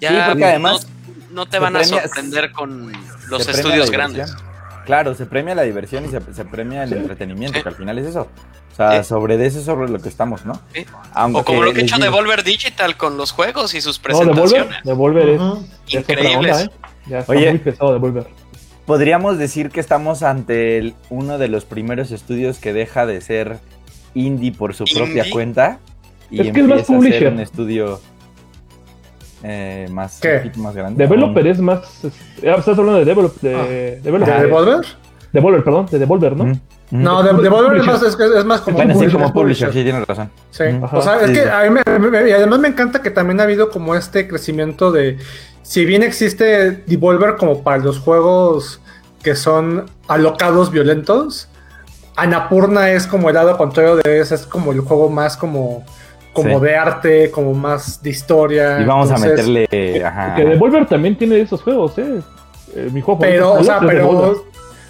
ya Sí, porque además no, no te van a sorprender con los estudios grandes. diversión. Claro, se premia la diversión y se, se premia el entretenimiento, Sí. que al final es eso. O sea, Sí. sobre de eso es sobre lo que estamos, ¿no? Sí. Aunque O como lo que ha hecho digo- Devolver Digital con los juegos y sus No, Devolver, presentaciones. Devolver es, Ujú. ya es Increíbles. onda, ¿eh? Ya está Oye. muy pesado Devolver. Podríamos decir que estamos ante el- uno de los primeros estudios que deja de ser indie por su propia cuenta y Es que es más empieza a ser un estudio eh, más, ¿Qué? un poquito más grande. Developer es más. ah, estás hablando de Develop, de, Ah. Developer. ¿De Devolver? Devolver, perdón, de Devolver, ¿no? Ujú. No, de, Devolver es más, es, es más como Bueno, sí, publisher, como es publisher, sí, tienes razón. Sí, Ujú. o sea, es Sí, que sí. a mí me, me- y además me encanta que también ha habido como este crecimiento de, si bien existe Devolver como para los juegos que son alocados violentos, Anapurna es como el lado contrario de eso, es como el juego más como, como Sí. de arte, como más de historia. Y vamos a meterle. Ajá. Que Devolver también tiene esos juegos, ¿eh? Eh, mi juego Pero, o sea, pero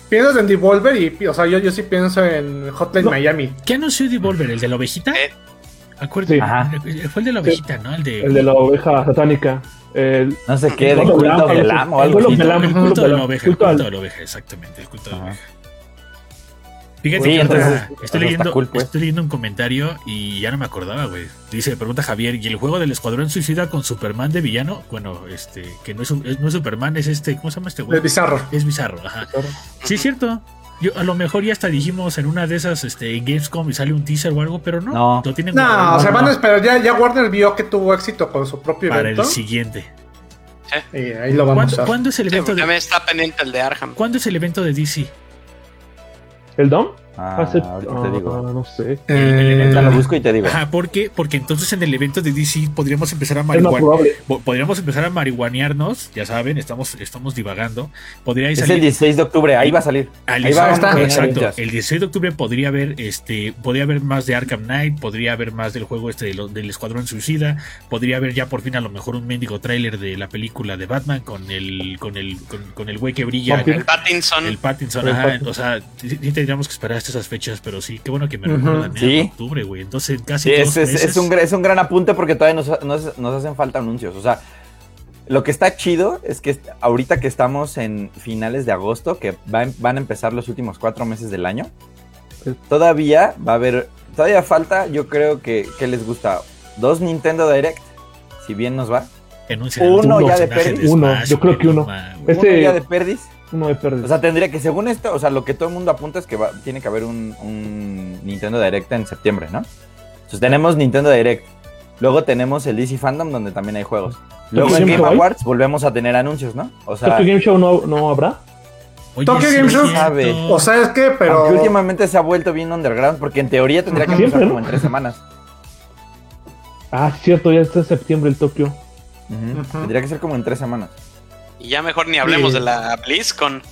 piensas en Devolver y, o sea, yo, yo sí pienso en Hotline No. Miami. ¿Qué anunció Devolver? ¿El de la ovejita? Eh. Acuérdate. Sí. Ajá. Fue el de la ovejita, ¿no? El de. El de la oveja satánica. El, No sé qué, de Culto del amo o algo así. El culto de la oveja, el Culto de la oveja, exactamente, el culto de la oveja. Fíjate Sí, que entonces, estoy leyendo, cool, pues. estoy leyendo un comentario y ya no me acordaba, güey. Dice, pregunta Javier, ¿y el juego del Escuadrón Suicida con Superman de villano? Bueno, este, que no es, un- es- no es Superman, es este, ¿cómo se llama este güey? Es bizarro. Es bizarro, ajá. Sí, es cierto. Yo, a lo mejor ya hasta dijimos en una de esas, este, en Gamescom y sale un teaser o algo, pero no. No. Lo tienen No, guardado o sea, no. van a esperar. Ya, ya Warner vio que tuvo éxito con su propio para evento. el siguiente. Y ahí lo vamos a ¿Cuándo, usar. cuándo es el Sí, evento porque de, también está pendiente el de Arkham. ¿Cuándo es el evento de DC? ¿El Dom? Ah, Hace- ahorita ah, te digo. no sé. Eh, lo busco y te digo. Ajá, ¿por qué? Porque entonces en el evento de DC podríamos empezar a marihuanear. Podríamos empezar a marihuanearnos, ya saben, estamos, estamos divagando. Podría Es el salir 16 de octubre, ahí va a salir. al Ahí va a 16 estar. Exacto. El 16 de octubre podría haber, este, podría haber más de Arkham Knight, podría haber más del juego este de lo- del Escuadrón Suicida, podría haber ya por fin a lo mejor un mendigo tráiler de la película de Batman con el, con el, con, con el güey que brilla. El Pattinson. El Pattinson, El o sea, sí tendríamos que esperar hasta esas fechas, pero sí, qué bueno que me Ujú. recuerdan, ¿eh? Sí. octubre, güey. Entonces, casi Sí, es, es- meses. es un, es un gran apunte porque todavía nos, nos- nos hacen falta anuncios. O sea, lo que está chido es que ahorita que estamos en finales de agosto, que va van a empezar los últimos cuatro meses del año, todavía va a haber, todavía falta, yo creo que, ¿qué les gusta? Dos Nintendo Direct, si bien nos va. Uno ya de Pérez. Uno, yo creo que no uno. Uno ya de Perdis. Uno de pérdida. O sea, tendría que, según esto, o sea, lo que todo el mundo apunta es que va- tiene que haber un, un Nintendo Direct en septiembre, ¿no? Entonces tenemos Nintendo Direct. Luego tenemos el DC Fandom, donde también hay juegos. Luego en Game hay? Awards volvemos a tener anuncios, ¿no? O sea, ¿Tokyo Game Show no, no habrá? Oye, Tokyo sí Game Show. Sabe. O sea, es que, pero. aunque últimamente se ha vuelto bien underground, porque en teoría tendría que empezar ¿no? como en tres semanas. Ah, cierto, ya está en septiembre el. Ujú. Tendría que ser como en tres semanas. Y ya mejor ni hablemos Sí. de la BlizzCon.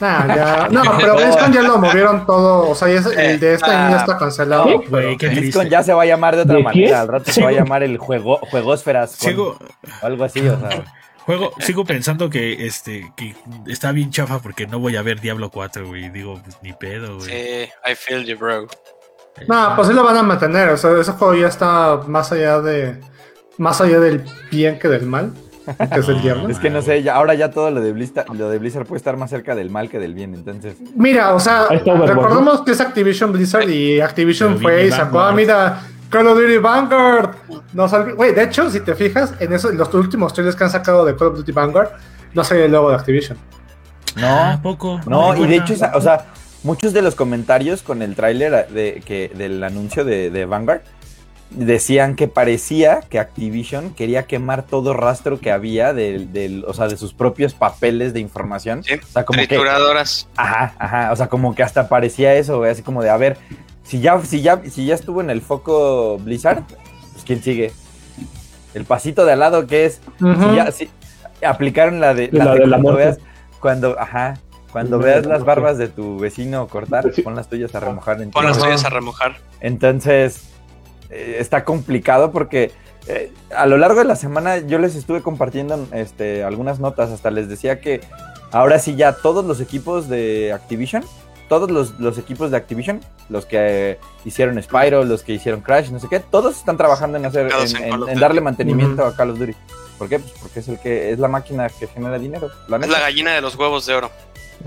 Nah, ya- no, pero BlizzCon ya lo movieron todo. O sea, ya es- el de este año ya está cancelado. ¿Sí? pero- Güey, qué BlizzCon ya se va a llamar de otra ¿De manera. Al rato se va a llamar el juego Juegosferas con- Sigo, o algo así, o sea. juego, sigo pensando que este que está bien chafa porque no voy a ver Diablo 4, güey. Digo, pues ni pedo, Sí, güey. I feel you, bro. No, pues sí lo van a mantener. O sea, ese juego ya está más allá de. Más allá del bien que del mal. Que es el diablo. Es que no sé, ya, ahora ya todo lo de, Blizzard, lo de Blizzard puede estar más cerca del mal que del bien, entonces. Mira, o sea, recordemos que es Activision Blizzard y Activision Pero fue y sacó, ah, Vanguard. mira, Call of Duty Vanguard. Güey, de hecho, si te fijas, en eso, los últimos trailers que han sacado de Call of Duty Vanguard, no sale el logo de Activision. Ah, No, poco. no, y de hecho, o sea, muchos de los comentarios con el tráiler de, que, del anuncio de, de Vanguard decían que parecía que Activision quería quemar todo rastro que había del, del- o sea, de sus propios papeles de información. Sí, O sea, como que, ajá, ajá, o sea, como que hasta parecía eso, güey, así como de, a ver, si ya, si ya, si ya estuvo en el foco Blizzard, pues quién sigue. El pasito de al lado que es, Ujú. si ya, si aplicaron la de, La de la cuando muerte. veas- cuando, ajá, Cuando veas las barbas de tu vecino cortar, Sí. pon las tuyas a remojar. En Pon las tuyas a remojar. Entonces, eh, está complicado porque eh, a lo largo de la semana yo les estuve compartiendo este, algunas notas, hasta les decía que ahora sí ya todos los equipos de Activision, todos los, los equipos de Activision, los que eh, hicieron Spyro, los que hicieron Crash, no sé qué, todos están trabajando en hacer, en, en en- darle mantenimiento a Call of Duty. ¿Por qué? Pues porque es el que es la máquina que genera dinero. La Es la gallina de los huevos de oro.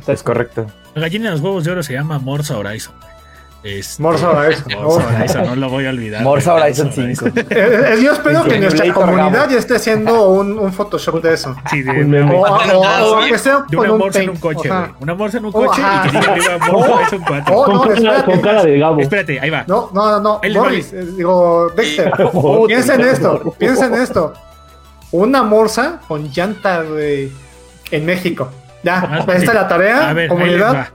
Es correcto. La gallina de los huevos de oro se llama Morsa Horizon. Este, Morza Horizon. Oh. Horizon, no lo voy a olvidar. Güey, Horizon Morza 5. Eh, eh, yo espero que nuestra comunidad ya esté haciendo un, un Photoshop de eso. Sí, de, Un meme. O, o- que sea de una un morsa en un coche, o sea, güey. Una morsa en un coche ajá. y que diga arriba Morza Horizon 4. Oh, con, no, cara, espérate. con cara de Gabo. Espérate, ahí va. No, no, no, Boris, eh, digo, Dexter, piensa en esto, piensa en esto. Una morsa con llanta, güey, en México. Ya, Ah, ahí está sí. la tarea, A ver, comunidad.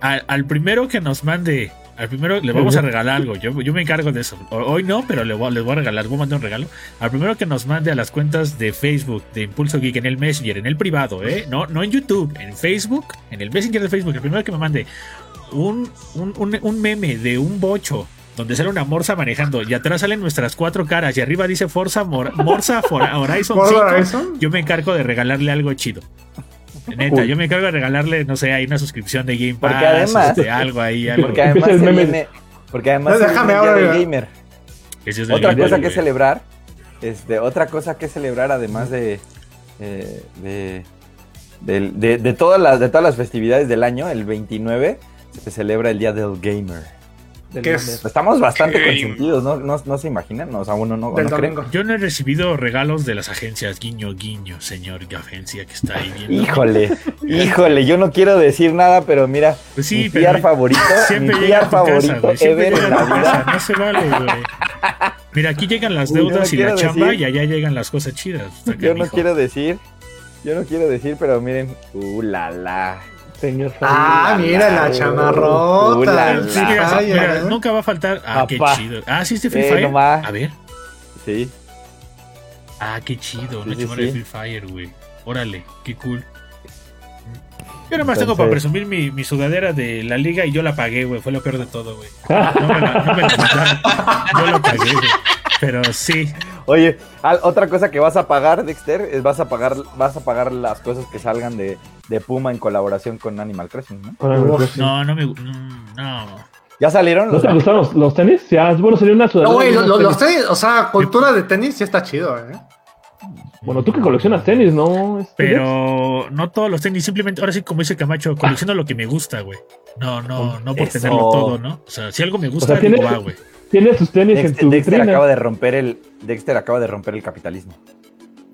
Al, al primero que nos mande, al primero le vamos a regalar algo. Yo, yo me encargo de eso. Hoy no, pero le voy, les voy a regalar, voy a mandar un regalo. Al primero que nos mande a las cuentas de Facebook, de Impulso Geek, en el Messenger, en el privado, ¿eh? No, no en YouTube, en Facebook, en el Messenger de Facebook. El primero que me mande un, un, un- un meme de un bocho. Donde sale una morsa manejando y atrás salen nuestras cuatro caras y arriba dice Forza Mor- Morsa For- Horizon Morza 5. Horizon. Yo me encargo de regalarle algo chido. Neta, yo me encargo de regalarle, no sé, ahí una suscripción de Game Pass, Porque además- este, algo ahí, algo. Porque además el se meme. viene, porque además No, se déjame ahora, del gamer. Es Otra cosa que güey. celebrar, este, otra cosa que celebrar, además de, eh, de, del- de, de todas las, de todas las festividades del año, el 29 se celebra el Día del Gamer. ¿Qué es? Estamos bastante Game. consentidos, ¿no? ¿No, no se imaginan? O sea, uno no, Del no cree. domingo. Yo no he recibido regalos de las agencias, guiño, guiño, señor agencia que está ahí viendo. Híjole, híjole, yo no quiero decir nada, pero mira, Pues sí, mi pero PR favorito, Siempre mi llega a PR casa, favorito güey. Siempre llega la casa. vida. No se vale, güey. Mira, aquí llegan las Uy, yo no deudas y la chamba decir- y allá llegan las cosas chidas. Yo no quiero decir, yo no quiero decir, pero miren, uh, la la. Señor Ah, mira la Uh, chamarrota. la, la. Sí, mira, ¿eh? nunca va a faltar. Ah, qué chido. Ah, sí, este Free Eh, Fire. nomás. A ver. Sí. Ah, qué chido. Una Sí, sí, chamarra de. Free Fire, güey. Órale, qué cool. Yo nomás tengo para presumir mi, mi sudadera de la liga y yo la pagué, güey. Fue lo peor de todo, güey. No me la, no me la mandaron. Yo lo pagué, güey. Pero sí. Oye, al- otra cosa que vas a pagar, Dexter, es vas a pagar, vas a pagar las cosas que salgan de, de Puma en colaboración con Animal Crossing, ¿no? No, no me. mm, No. ¿Ya salieron? ¿No Los, te gustaron los, los tenis? Ya, es bueno, sería una No, sudadera. güey, y lo- unos lo- los tenis. o sea, cultura de tenis sí está chido, ¿eh? Bueno, tú que coleccionas tenis, ¿no? Pero no todos los tenis, simplemente, ahora sí, como dice Camacho, colecciono lo que me gusta, güey. No, no, no por Eso. tenerlo todo, ¿no? O sea, si algo me gusta, O sea, digo, va, güey. Tienes tus tenis en Dexter, tu Dexter vitrina. acaba de romper el Dexter acaba de romper el capitalismo.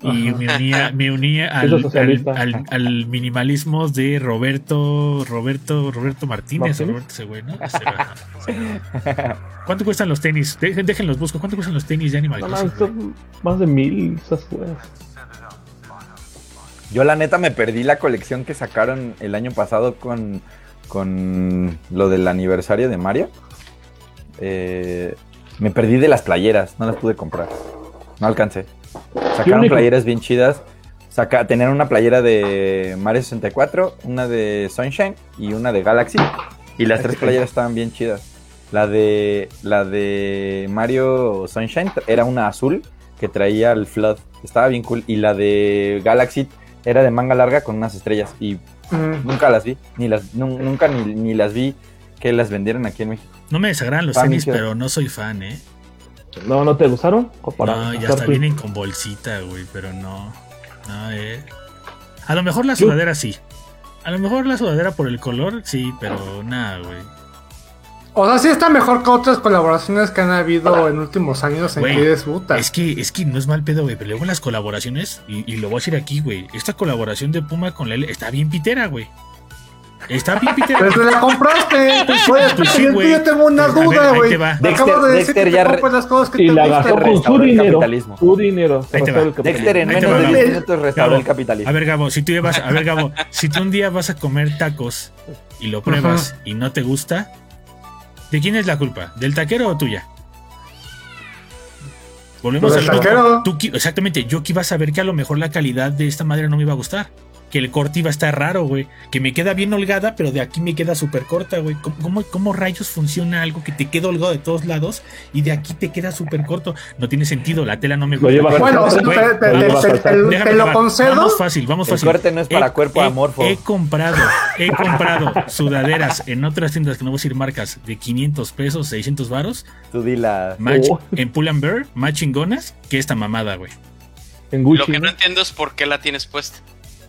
Y me unía, me unía al, al, al- al minimalismo de Roberto, Roberto, Roberto Martínez. Roberto ese güey, ¿no? ¿Cuánto cuestan los tenis? Dejen, déjenlos busco. ¿Cuánto cuestan los tenis de Animal No, Crossing? son más de mil esas cosas. Yo la neta me perdí la colección que sacaron el año pasado con, con lo del aniversario de Mario. Eh, me perdí de las playeras, no las pude comprar. No alcancé. Sacaron playeras bien chidas. Saca, tener una playera de Mario 64, una de Sunshine y una de Galaxy. Y las tres playeras estaban bien chidas. La de la de Mario Sunshine era una azul que traía el flood. Estaba bien cool. Y la de Galaxy era de manga larga con unas estrellas. Y Mm. nunca las vi. Ni las, nu- nunca ni, ni las vi que las vendieran aquí en México. No me desagradan los Ah, tenis, pero no soy fan, ¿eh? ¿No, no te gustaron? ¿O para No, ya hasta vienen con bolsita, güey, pero no. No, eh. A lo mejor la Yo- sudadera sí. A lo mejor la sudadera por el color, sí, pero nada, güey. O sea, sí está mejor que otras colaboraciones que han habido en últimos años en que disputa. Es que, es que no es mal pedo, güey, pero luego las colaboraciones, y, y lo voy a decir aquí, güey, esta colaboración de Puma con la L está bien pitera, güey. Está bien. Pero te la compraste. Oye, pues sí, yo- güey. yo tengo una Pues, duda, ahí güey. te va. Me Dexter- acabas de decir Dexter que ya te compras las cosas que Y te la gustan. gastó con su dinero. capitalismo. Su dinero. Ahí te va. Dexter en Ahí te menos va, de Gabo. 10 minutos restauró el capitalismo. A ver, Gabo, si tú llevas, a ver, Gabo, si tú un día vas a comer tacos y lo pruebas y no te gusta, ¿de quién es la culpa? ¿Del taquero o tuya? Volvemos Pues al taquero. Exactamente, yo que iba a saber que a lo mejor la calidad de esta madre no me iba a gustar. Que el corte iba a estar raro, güey. Que me queda bien holgada, pero de aquí me queda súper corta, güey. ¿Cómo, cómo, cómo rayos funciona algo que te queda holgado de todos lados y de aquí te queda súper corto? No tiene sentido, la tela no me Lo llevas Bueno, te, lo concedo. Vamos fácil, vamos El fácil. corte no es para cuerpo amorfo. He comprado, he comprado sudaderas en otras tiendas que no voy a decir marcas de 500 pesos, 600 varos, Tú di la. match, Oh. en Pull and Bear, más chingonas que esta mamada, güey. En Lo que no ¿no? entiendo es por qué la tienes puesta.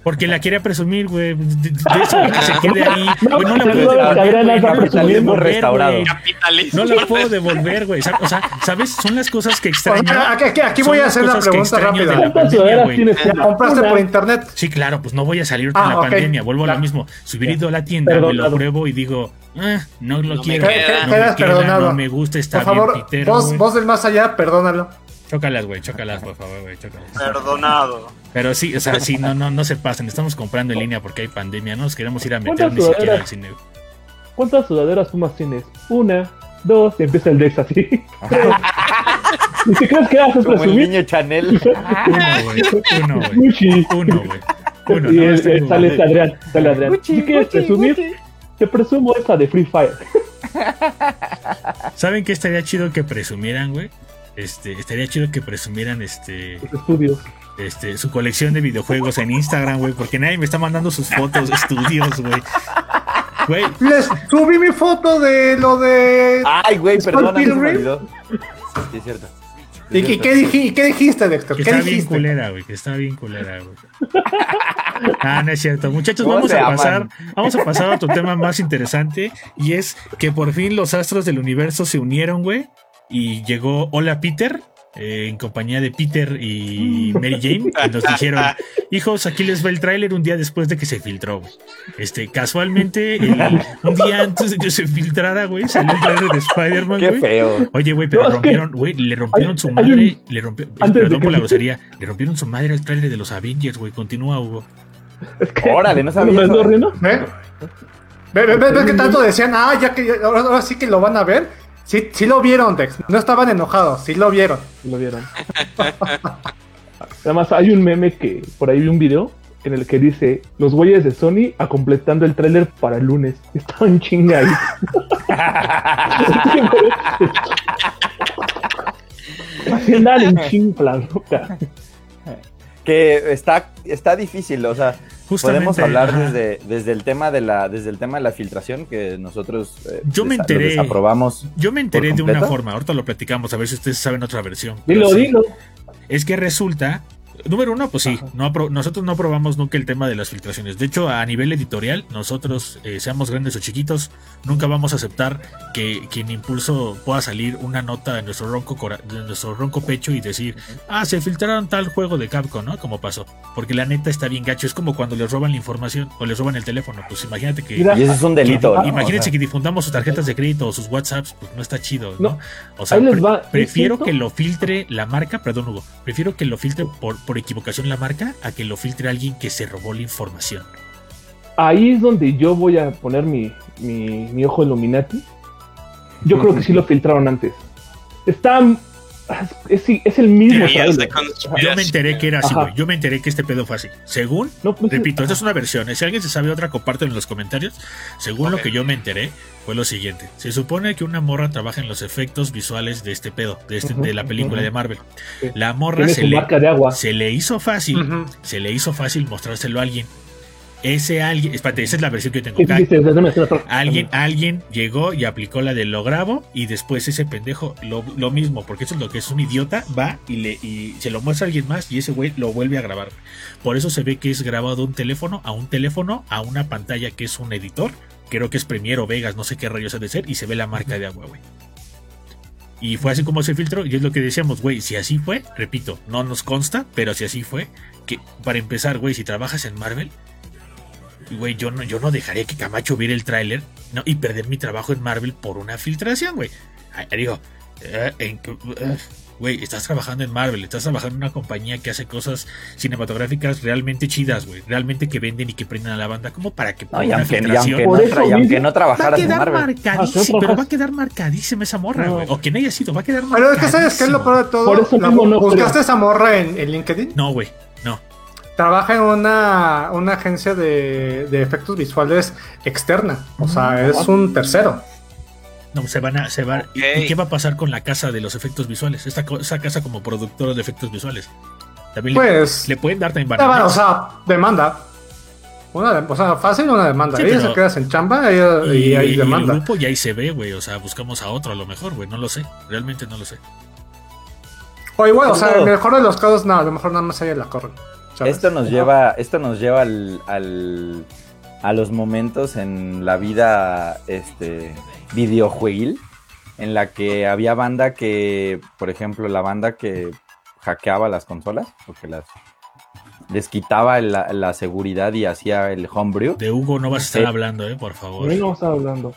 Porque la quería presumir, güey. De, de eso, que se quede ahí. No, Güey, no la puedo devolver, güey, no la puedo devolver, güey. Capitalismo. No la puedo devolver, güey. O sea, ¿sabes? Son las cosas que O extraño. sea, aquí, aquí- aquí voy a hacer que pregunta rápida. la ¿Cuántas pandemia, güey. ¿La compraste Una. por internet? Sí, claro, pues no voy a salir Ah, con la ok. pandemia. Vuelvo a lo mismo. Si hubiera ido a la tienda, me Perdonado. lo pruebo y digo, ah, no lo No me quiero. queda. No me Quedas queda, perdonado. no me gusta, está Por favor, bien pitero, vos, vos del más allá, perdónalo. Chócalas, güey, chócalas, por favor, güey, chócalas. Perdonado. Pero sí, o sea, sí, no, no, no se pasen. Estamos comprando en línea porque hay pandemia. No nos queremos ir a meter ¿Cuántas ni siquiera sudaderas? al cine. ¿Cuántas sudaderas Pumas tienes? Una, dos, y empieza el Dex así. ¿Y te crees que haces Como el presumir? niño Chanel. Uno, güey, uno, güey. Uno, güey. Uno, y no, el- está el- bien, sale güey. este Adrián, sale Adrián. ¿Sí quieres presumir? Te presumo esta de Free Fire. ¿Saben qué estaría chido que presumieran, güey? Este, estaría chido que presumieran este, Los estudios. Este, su colección de videojuegos en Instagram, güey, porque nadie me está mandando sus fotos, estudios, güey. Güey, Les subí mi foto de lo de. Ay, güey. Sí, es cierto. ¿Y, y qué, dij- y qué dijiste, Dexter? que ¿Qué está bien culera, güey, que está bien culera, güey. Ah, no es cierto. Muchachos, ¿Cómo vamos a pasar, vamos a pasar a otro tema más interesante y es que por fin los astros del universo se unieron, güey, y llegó Hola Peter. Eh, en compañía de Peter y Mary Jane, y nos dijeron, hijos, aquí les va el tráiler un día después de que se filtró. Este, casualmente, el- un día antes de que se filtrara, güey, salió el tráiler de Spider-Man, Qué feo. Oye, güey, pero No, que- rompieron, güey, le rompieron hay- su madre, un- le rompieron, perdón que por la se- grosería, le rompieron su madre al tráiler de los Avengers, güey, continúa, Hugo. Es que. Órale, no sabía ¿Me eso. estás riendo? ¿Ve? ¿Ve, ve, ve, ve que tanto decían, ah, ya que ahora, ahora sí que lo van a ver? Sí, sí lo vieron, Dex. No estaban enojados, sí lo vieron. Lo vieron. Nada más hay un meme que por ahí vi un video en el que dice los güeyes de Sony a completando el tráiler para el lunes. Están chingados. Así andan en. Que está, está difícil, o sea, Justamente, podemos hablar ajá. desde, desde el tema de la, desde el tema de la filtración que nosotros eh, Yo me enteré. desaprobamos. Yo me enteré ¿Por de una forma, ahorita lo platicamos, a ver si ustedes saben otra versión. Dilo, sí, dilo. Es que resulta, número uno, pues sí, no nosotros no probamos nunca el tema de las filtraciones. De hecho, a nivel editorial, nosotros, eh, seamos grandes o chiquitos, nunca vamos a aceptar que, que en impulso pueda salir una nota de nuestro ronco, cora- de nuestro ronco pecho y decir, ah, se filtraron tal juego de Capcom, ¿no? Como pasó. Porque la neta está bien gacho. Es como cuando les roban la información o les roban el teléfono. Pues imagínate que. Y eso es un que- delito, ¿no? imagínense O sea, que difundamos sus tarjetas de crédito o sus WhatsApps, pues no está chido, ¿no? No, o sea, pre- prefiero ¿Es que lo filtre la marca, perdón Hugo, prefiero que lo filtre por, por equivocación la marca a que lo filtre alguien que se robó la información. Ahí es donde yo voy a poner mi, mi, mi ojo Illuminati. Yo creo que sí lo filtraron antes. Está. Es, es el mismo. Yo me enteré que era así, güey. Yo me enteré que este pedo fue así. Según, No, pues, repito, esta es una versión. Si alguien se sabe otra, compártelo en los comentarios. Según lo que yo me enteré, fue lo siguiente. Se supone que una morra trabaja en los efectos visuales de este pedo, de, este, de la película de Marvel. La morra se le, marca de agua. se le hizo fácil, se le hizo fácil mostrárselo a alguien. Ese alguien, espérate, esa es la versión que yo tengo. Sí, sí, sí, Alguien, alguien llegó y aplicó la de lo grabo y después ese pendejo lo, lo mismo, porque eso es lo que es un idiota, va y le y se lo muestra a alguien más y ese güey lo vuelve a grabar. Por eso se ve que es grabado un teléfono a un teléfono a una pantalla que es un editor, creo que es Premiere o Vegas, no sé qué rayos ha de ser, y se ve la marca de agua, güey. Y fue así como se filtró, y es lo que decíamos, güey, si así fue, repito, no nos consta, pero si así fue, que para empezar, güey, si trabajas en Marvel, güey, yo no, yo no dejaría que Camacho viera el tráiler no, y perder mi trabajo en Marvel por una filtración, güey. Digo, eh, eh, güey, estás trabajando en Marvel, estás trabajando en una compañía que hace cosas cinematográficas realmente chidas, güey, realmente que venden y que prenden a la banda, como para que por No, y una aunque, y filtración aunque Por no, eso tra- y aunque no va a trabajaras en Marvel. marcadísima, Ah, ¿qué pero va a quedar marcadísima esa morra, No. güey, o quien haya sido, va a quedar Pero es que sabes qué es lo peor de todo. Por eso La- mismo no ¿Buscaste creo. esa morra en, en LinkedIn? No, güey, no. Trabaja en una, una agencia de, de efectos visuales externa. O sea, es un tercero. No, se van a. Se van, ¿y-. ¿Y qué va a pasar con la casa de los efectos visuales? Esta, co- esa casa como productora de efectos visuales. También le- Pues, le, pueden dar también ah, o sea, demanda. Una, o sea, fácil una demanda. Sí, ella se queda sin chamba ella- y, y, hay y el demanda. grupo ya ahí se ve, güey. O sea, buscamos a otro a lo mejor, güey. No lo sé. Realmente no lo sé. O igual, o sea, Esto- en el mejor de los casos, no, a lo mejor nada más ella la corren. ¿Sabes? Esto nos lleva, esto nos lleva al, al- a los momentos en la vida este videojueguil en la que había banda que, por ejemplo, la banda que hackeaba las consolas o que las les quitaba la, la seguridad y hacía el homebrew. De Hugo no vas a estar hablando, eh, por favor. Hoy no estaba hablando.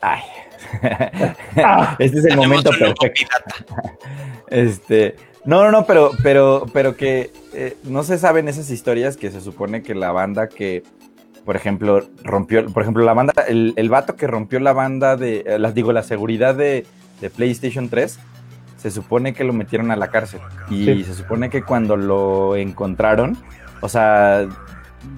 Ay. Este es el momento perfecto. Este, no, no, no, pero, pero, pero que eh, no se saben esas historias que se supone que la banda que, por ejemplo, rompió, por ejemplo, la banda, el, el vato que rompió la banda de, eh, las digo, la seguridad de, de PlayStation 3, se supone que lo metieron a la cárcel. Y Sí. se supone que cuando lo encontraron, o sea,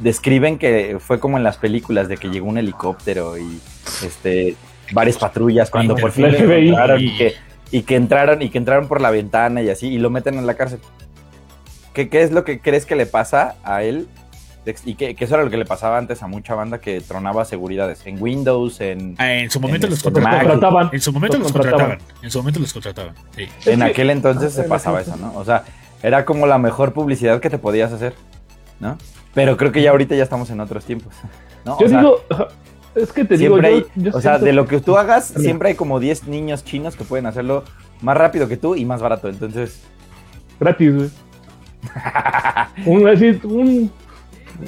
describen que fue como en las películas de que llegó un helicóptero y este varias patrullas cuando por fin FBI. encontraron y que, y que entraron y que entraron por la ventana y así y lo meten en la cárcel. ¿Qué, qué es lo que crees que le pasa a él? Y que, que eso era lo que le pasaba antes a mucha banda que tronaba seguridades en Windows, en, Ah, en su momento En los este contrataban. En su momento Los los contrataban. contrataban. En su momento los contrataban. Sí. en que- aquel entonces se Ah, pasaba eso. ¿no? O sea, era como la mejor publicidad que te podías hacer, ¿no? Pero creo que ya ahorita ya estamos en otros tiempos, ¿no? Yo O sea, digo, es que te digo, siempre yo, hay, yo o sea, de lo que tú hagas, siempre hay como 10 niños chinos que pueden hacerlo más rápido que tú y más barato. Entonces, gratis, güey. un, así, un,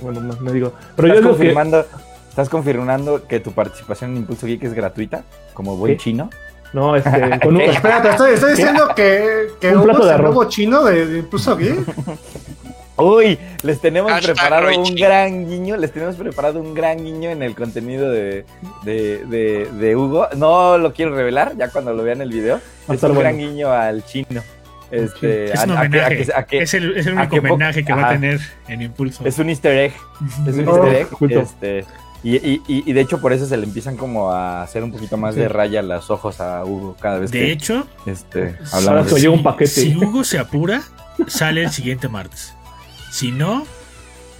bueno, no, no digo, pero yo ¿estás que confirmando, ¿estás confirmando que tu participación en Impulso Geek es gratuita? Como buen ¿Qué? chino. no, este, con un, Espérate, estoy, estoy diciendo que, que Un plato es de arroz. chino de, de Impulso Geek. Uy, les tenemos Hashtag preparado Roy un gran guiño, les tenemos preparado un gran guiño en el contenido de, de, de- de Hugo. No lo quiero revelar, ya cuando lo vean el video. Es un bueno. gran guiño al chino. Este, Es un a- a homenaje. que- a que- es el, es el a único que homenaje que va a tener en Impulso. es un easter egg. Es un Oh, easter egg. Este, y, y- y- de hecho por eso se le empiezan como a hacer un poquito más Sí. de raya los ojos a Hugo cada vez de que hecho, este, hablamos de un paquete. si Hugo se apura, sale el siguiente martes. Si no,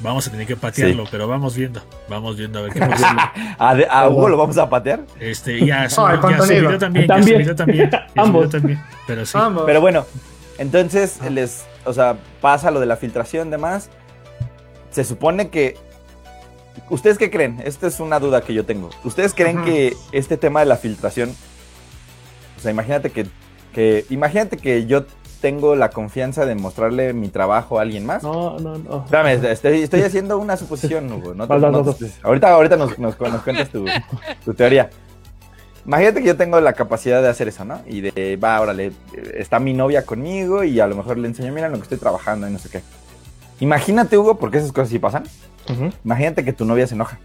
vamos a tener que patearlo, pero vamos viendo. Vamos viendo a ver qué pasa. ¿A, de- a Hugo lo vamos a patear? Este, ya, su, Ah, ya video también, También. ya su video también. Ambos. también. Pero sí. Vamos. Pero bueno, entonces les, o sea, pasa lo de la filtración demás. Se supone que ¿Ustedes qué creen? Esta es una duda que yo tengo. ¿Ustedes creen Ajá. que este tema de la filtración o sea, imagínate que, que imagínate que yo tengo la confianza de mostrarle mi trabajo a alguien más? No, no, no. Espérame, estoy, estoy haciendo una suposición, Hugo. No te- no te- ahorita ahorita nos, nos, nos cuentas tu, tu teoría. Imagínate que yo tengo la capacidad de hacer eso, ¿no? Y de, va, órale, está mi novia conmigo y a lo mejor le enseño, mira lo que estoy trabajando y no sé qué. Imagínate, Hugo, porque esas cosas sí pasan. Imagínate que tu novia se enoja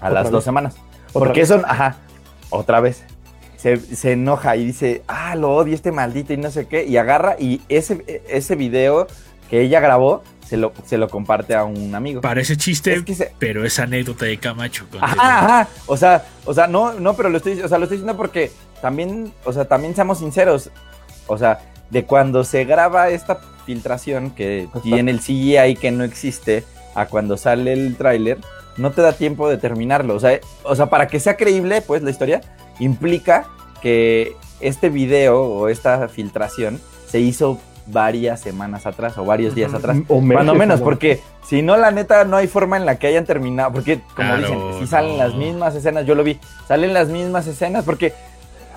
a Otra las dos semanas. Otra Porque vez. eso, ajá, otra vez. Se, se enoja y dice, ah, lo odio este maldito y no sé qué. Y agarra y ese, ese video que ella grabó se lo, se lo comparte a un amigo. Parece chiste, Es que se- pero es anécdota de Camacho. Ajá, ajá. O sea, o sea, no, no, pero lo estoy, o sea, lo estoy diciendo porque también, o sea, también seamos sinceros. O sea, de cuando se graba esta filtración que Exacto. tiene el CGI que no existe a cuando sale el tráiler, no te da tiempo de terminarlo. O sea, o sea, para que sea creíble, pues la historia implica que este video o esta filtración se hizo varias semanas atrás o varios días atrás. O meses, Cuando menos, como- porque si no, la neta, no hay forma en la que hayan terminado. Porque, como Claro, dicen, si salen no. las mismas escenas, yo lo vi, salen las mismas escenas, porque.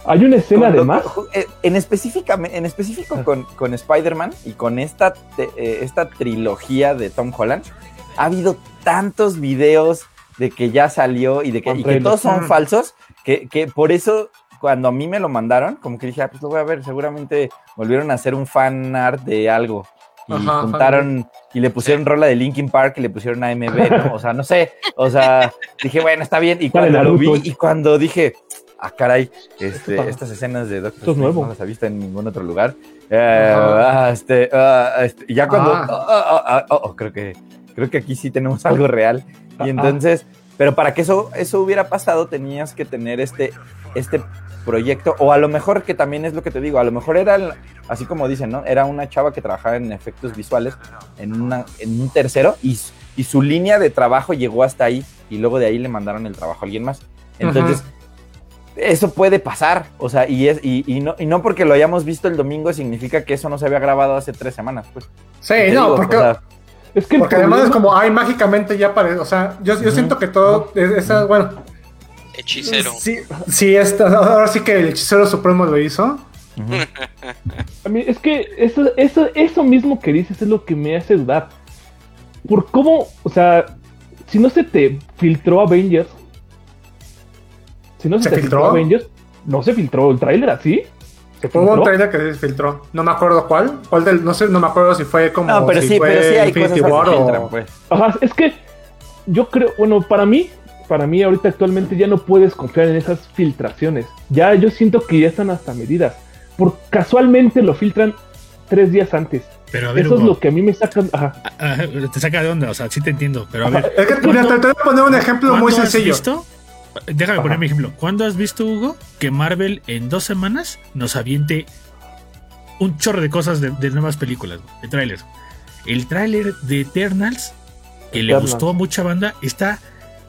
Hay una escena además. eh, En, específicamente, en específico con, con Spider-Man y con esta, te- eh, esta trilogía de Tom Holland, ha habido tantos videos de que ya salió y de que, y que todos son falsos, que, que por eso. Cuando a mí me lo mandaron, como que dije, ah, pues lo voy a ver, seguramente volvieron a hacer un fan art de algo. Y Ajá, juntaron y le pusieron rola de Linkin Park y le pusieron AMB, ¿no? O sea, no sé. O sea, dije, bueno, está bien. Y cuando lo vi y cuando dije, ah, caray, este, estas escenas de Doctor Strange no las ha visto en ningún otro lugar. Eh, ah, este, ah, este, ya cuando, Ah. oh, oh, oh, oh, oh, creo que, creo que aquí sí tenemos algo real. Y entonces, pero para que eso, eso hubiera pasado, tenías que tener este, este proyecto, o a lo mejor que también es lo que te digo, a lo mejor era, así como dicen, ¿no? Era una chava que trabajaba en efectos visuales en, una, en un tercero y, y su línea de trabajo llegó hasta ahí y luego de ahí le mandaron el trabajo a alguien más. Entonces, eso puede pasar, o sea, y, es, y, y no, y no porque lo hayamos visto el domingo significa que eso no se había grabado hace tres semanas, pues. Sí, no, digo, porque, o sea, Es que porque además es como, ay, mágicamente ya aparece. O sea, yo, yo siento que todo, es- esa, bueno, Hechicero. sí, sí, esta, ahora sí que el hechicero supremo lo hizo. ujú. A mí es que eso, eso, eso mismo que dices es lo que me hace dudar. Por cómo, o sea, si no se te filtró Avengers, si no se, ¿Se te filtró? filtró Avengers, no se filtró el tráiler así. Se Hubo un trailer que se filtró. No me acuerdo cuál. ¿Cuál del, no sé, no me acuerdo si fue como. No, pero si sí, fue pero sí hay Infinity cosas War que se o- filtran, pues. Ajá, es que yo creo, bueno, para mí, para mí ahorita actualmente ya no puedes confiar en esas filtraciones. Ya yo siento que ya están hasta medidas. Por casualmente lo filtran tres días antes. Pero a ver, Eso es lo que a mí me saca. Ajá. ah, te saca de onda, o sea, sí te entiendo, pero a ver. Es que, mira, te, te voy a poner un ejemplo muy ¿cuándo has sencillo. visto? Déjame Ajá. poner mi ejemplo. ¿Cuándo has visto, Hugo, que Marvel en dos semanas nos aviente un chorro de cosas de, de nuevas películas, güey, de trailers? El tráiler de Eternals, que le gustó a mucha banda, está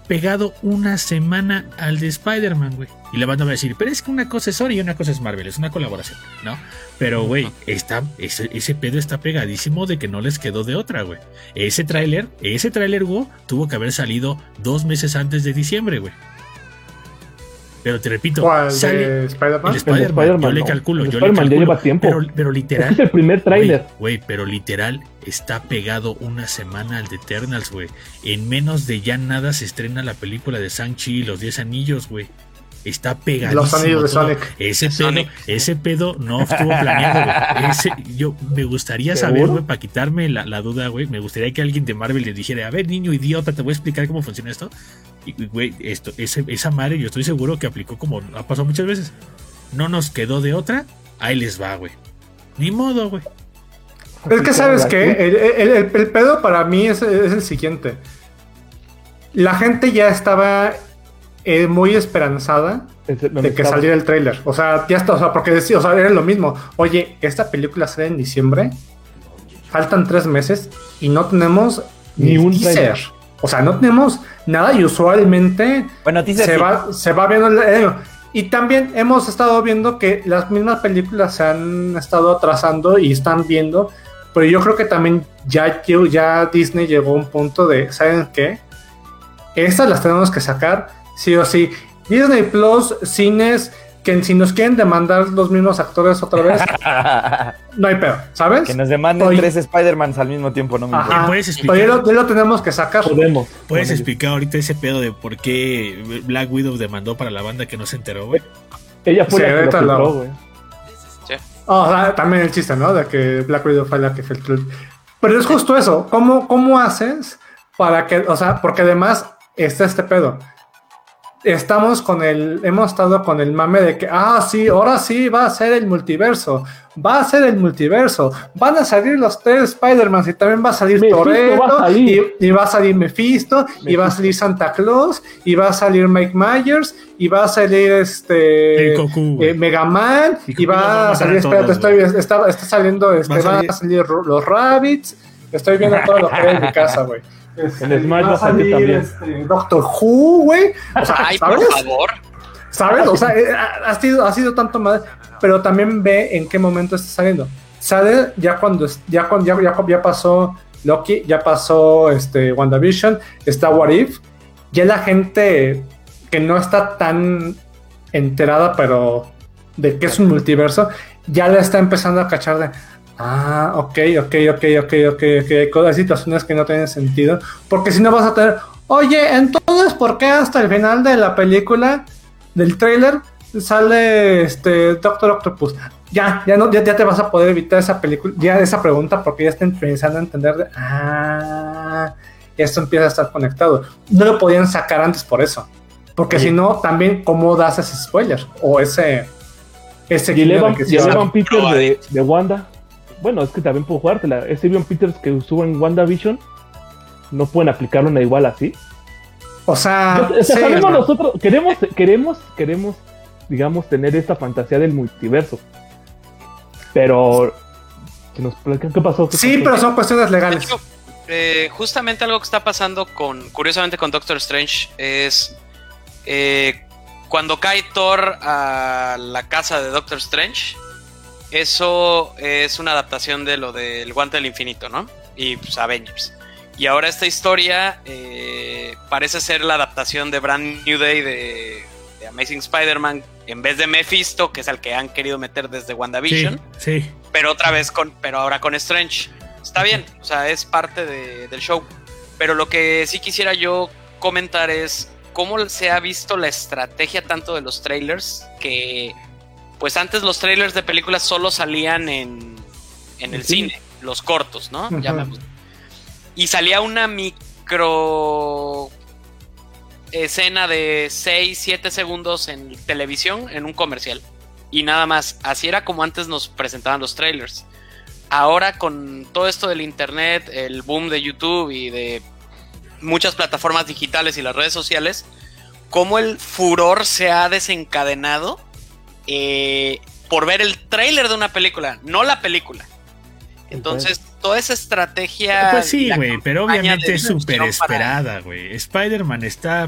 pegado una semana al de Spider-Man, güey. Y la banda va a decir, pero es que una cosa es Sony y una cosa es Marvel, es una colaboración, ¿no? Pero, güey, está, ese, ese pedo está pegadísimo de que no les quedó de otra, güey. Ese tráiler, ese tráiler, Hugo, tuvo que haber salido dos meses antes de diciembre, güey. Pero te repito, ¿Cuál? sale ¿De Spider-Man? el Spider-Man, Spider-Man, yo le calculo, yo le Spider-Man ya calculo, lleva tiempo. Pero, pero literal, es el primer tráiler. Güey, güey, pero literal está pegado una semana al de Eternals, güey. En menos de ya nada se estrena la película de Shang-Chi y los 10 anillos, güey. Está pegadísimo. Los anillos de. Sonic. Ese pedo, Sonic. ese pedo no estuvo planeado, güey. Ese, yo me gustaría saber, güey, para quitarme la, la duda, güey. Me gustaría que alguien de Marvel le dijera, a ver, niño idiota, te voy a explicar cómo funciona esto. Y, y, güey, esto, ese, esa madre yo estoy seguro que aplicó como ha pasado muchas veces. No nos quedó de otra, ahí les va, güey. Ni modo, güey. Es que, ¿sabes qué? El, el- el- el pedo para mí es, es el siguiente. La gente ya estaba eh, muy esperanzada Es de que estaba- saliera el tráiler. O sea, ya está, o sea, porque decía, o sea, era lo mismo. Oye, esta película sale en diciembre, faltan tres meses y no tenemos Ni ni un teaser. O sea, no tenemos nada y usualmente Bueno, se sí. va, se va viendo el año. Y también hemos estado viendo que las mismas películas se han estado atrasando y están viendo. Pero yo creo que también ya, ya Disney llegó a un punto de, ¿saben qué? Estas las tenemos que sacar, sí o sí. Disney Plus, cines, que si nos quieren demandar los mismos actores otra vez, no hay peor, ¿sabes? que nos demanden Oye. tres Spider-Mans al mismo tiempo, no me Ajá. importa. ¿Puedes explicar? Pero ya lo, ya lo tenemos que sacar. Podemos. ¿Puedes explicar ahorita ese pedo de por qué Black Widow demandó para la banda que no se enteró, güey? Ella fue Sí, la que lo güey. Ah, o sea, también el chiste, ¿no? De que Black Widow fue la que filtró. el- Pero es justo eso. ¿Cómo, ¿Cómo haces para que, o sea, porque además está este pedo? Estamos con el, hemos estado con el mame de que, ah, sí, ahora sí va a ser el multiverso, va a ser el multiverso, van a salir los tres Spider-Man y también va a salir salir. Y, y va a salir Mephisto, y va a salir Santa Claus, y va a salir Mike Myers, y va a salir este El Goku, eh, Mega Man, Y va a salir, espérate, estoy, está, está saliendo, este, Va a salir- a salir ro- los Rabbits, estoy viendo todo lo que hay en mi casa, güey. Este, En Smash va a salir también. este, Doctor Who, güey. O sea, Ay, por ¿sabes? favor. ¿Sabes? O sea, eh, ha, sido, ha sido tanto más, pero también ve en qué momento está saliendo. Sale ya cuando, ya, cuando ya, ya, ya pasó Loki, ya pasó este, WandaVision, está What If. Ya la gente que no está tan enterada, pero de que es un multiverso, ya la está empezando a cachar de. Ah, ok, ok, ok, ok, ok, ok. Hay cosas- situaciones que no tienen sentido. Porque si no vas a tener. Oye, entonces, ¿por qué hasta el final de la película, del trailer, sale este Doctor Octopus? Ya, ya no, ya, ya te vas a poder evitar esa película, ya esa pregunta, porque ya están pensando en entender de. Ah, esto empieza a estar conectado. No lo podían sacar antes por eso. Porque si no, también, ¿cómo das ese spoiler? O ese. Ese Y que y sí el es- Evan Peters de, de Wanda. Bueno, es que también puedo jugártela. Ese Evan Peters que estuvo en WandaVision. No pueden aplicarlo una igual así. O sea, Yo- o sea, sí, sabemos ¿no? nosotros, queremos, queremos, queremos, digamos, tener esta fantasía del multiverso. Pero, nos qué pasó. ¿Qué Sí, pasó? pero son cuestiones legales. hecho, eh, justamente algo que está pasando con, curiosamente con Doctor Strange es eh, cuando cae Thor a la casa de Doctor Strange, eso es una adaptación de lo del guante del infinito, ¿no? Y pues Avengers. Y ahora esta historia eh, parece ser la adaptación de Brand New Day de, de Amazing Spider-Man en vez de Mephisto, que es el que han querido meter desde Sí, WandaVision sí. pero otra vez con, pero ahora con Strange. Está bien, o sea, es parte de- del show. Pero lo que sí quisiera yo comentar es cómo se ha visto la estrategia tanto de los trailers, que pues antes los trailers de películas solo salían en, en el Sí. cine, los cortos, ¿no? Y salía una micro escena de 6, 7 segundos en televisión en un comercial. Y nada más, así era como antes nos presentaban los trailers. Ahora con todo esto del internet, el boom de YouTube y de muchas plataformas digitales y las redes sociales, cómo el furor se ha desencadenado eh, por ver el trailer de una película, no la película. Entonces, toda esa estrategia... Pues sí, güey, pero obviamente de es súper para- esperada, güey. Spider-Man está.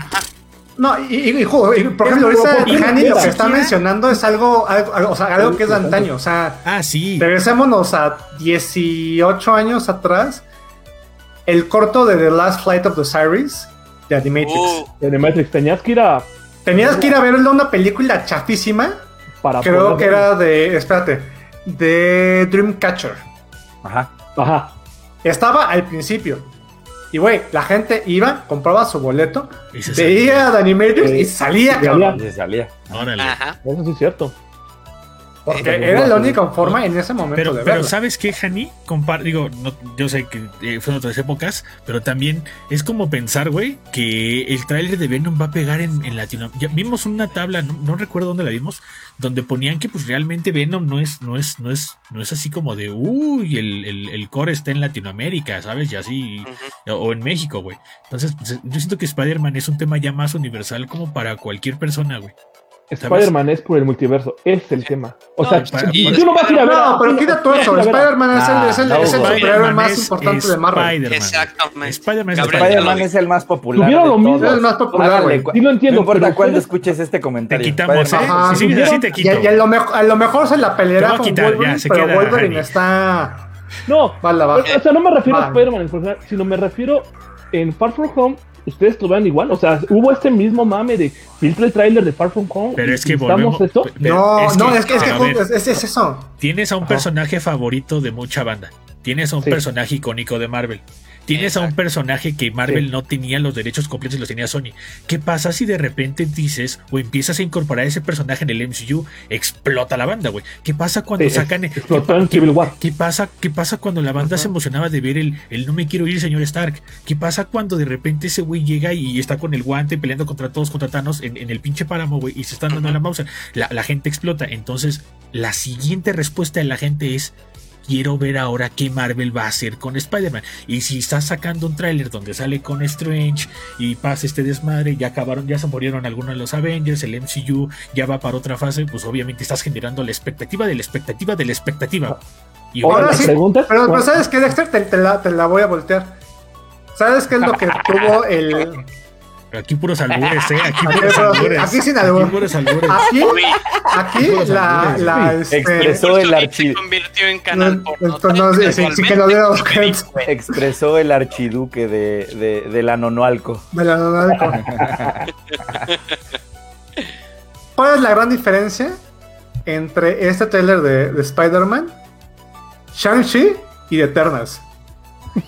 No, y, y- y, jo- y, por ejemplo, ahorita ¿por qué Hani lo que está mencionando es algo, algo, algo- o sea, algo que es de antaño. O sea, Ah, sí. regresémonos a 18 años atrás. El corto de The Last Flight of the Cyrus de Animatrix. Uh, En el Matrix tenías que ir a. Tenías que ir a verlo una película chafísima. Para Creo poder que era de. Espérate. De Dreamcatcher. Ajá. Ajá. Estaba al principio. Y güey, la gente iba, compraba su boleto, Y se veía The Animatrix y Eh, salía, y salía. Órale. ajá. Eso sí es cierto. Porque Eh, era la única forma en ese momento Pero, de pero. ¿sabes qué, Hani? Compar digo, no, yo sé que eh, fueron otras épocas, pero también es como pensar, güey, que el tráiler de Venom va a pegar en, en Latinoamérica. Vimos una tabla, no, no recuerdo dónde la vimos, donde ponían que pues realmente Venom no es, no es, no es, no es así como de uy, el, el, el core está en Latinoamérica, ¿sabes? Y así, o en México, güey. Entonces, pues, yo siento que Spider-Man es un tema ya más universal como para cualquier persona, güey. Spider-Man es por el multiverso. Es el tema. O No, sea, y- tú no vas a ir a ver. No, pero quita todo eso. Spider-Man es el, Ah, es el, no, es el güey. superhéroe más es importante de Marvel. Exactamente. Spider-Man es el más popular. Tuvieron lo mismo. Es el más popular, güey. Sí lo entiendo, No importa cuándo escuches este Te comentario. quitamos, ¿eh? Si sigues así, te Y, quito. y a, lo mejor, a lo mejor se la Te peleará con quitar, ya, Wolverine, se pero Wolverine está... No, o sea, no me refiero a. Spider-Man sino me refiero en Far From Home. Ustedes lo vean igual, o sea, hubo este mismo mame de filtra el tráiler de Far From Home. Pero es que volvemos. esto. pero No, no, es que, es, que a ver, es, es- es eso. tienes a un Ajá. personaje favorito de mucha banda. Tienes a un Sí. personaje icónico de Marvel. Tienes a un personaje que Marvel Sí. no tenía los derechos completos y los tenía Sony. ¿Qué pasa si de repente dices o empiezas a incorporar ese personaje en el MCU? Explota la banda, güey. ¿Qué pasa cuando Sí, sacan. explotó ¿qué, Civil War. ¿Qué pasa, ¿Qué pasa cuando la banda se emocionaba de ver el, el no me quiero ir, señor Stark? ¿Qué pasa cuando de repente ese güey llega y está con el guante peleando contra todos, contra Thanos en, en el pinche páramo, güey, y se están dando la mouse? La, la gente explota. Entonces, la siguiente respuesta de la gente es. Quiero ver ahora qué Marvel va a hacer con Spider-Man. Y si estás sacando un tráiler donde sale con Strange y pasa este desmadre, ya acabaron, ya se murieron algunos de los Avengers, el MCU ya va para otra fase, pues obviamente estás generando la expectativa de la expectativa de la expectativa. Y Ahora, Ahora ¿las sí? Pero, pero ¿Cuál? ¿sabes qué, Dexter? Te, te la, te la voy a voltear. ¿Sabes qué es lo que tuvo el... Aquí puros albures, ¿eh? Aquí puros albures. aquí sin albur. Aquí puros albures. Aquí, aquí la... albures. la este, expresó el archivo. se convirtió en canal No, porno. entonces, no, sí, sí, sí que lo diéramos cuenta. Expresó el archiduque de, de, de la Nonoalco. Me la no, ¿Cuál es la gran diferencia entre este trailer de, de Spider-Man, Shang-Chi y de Eternals?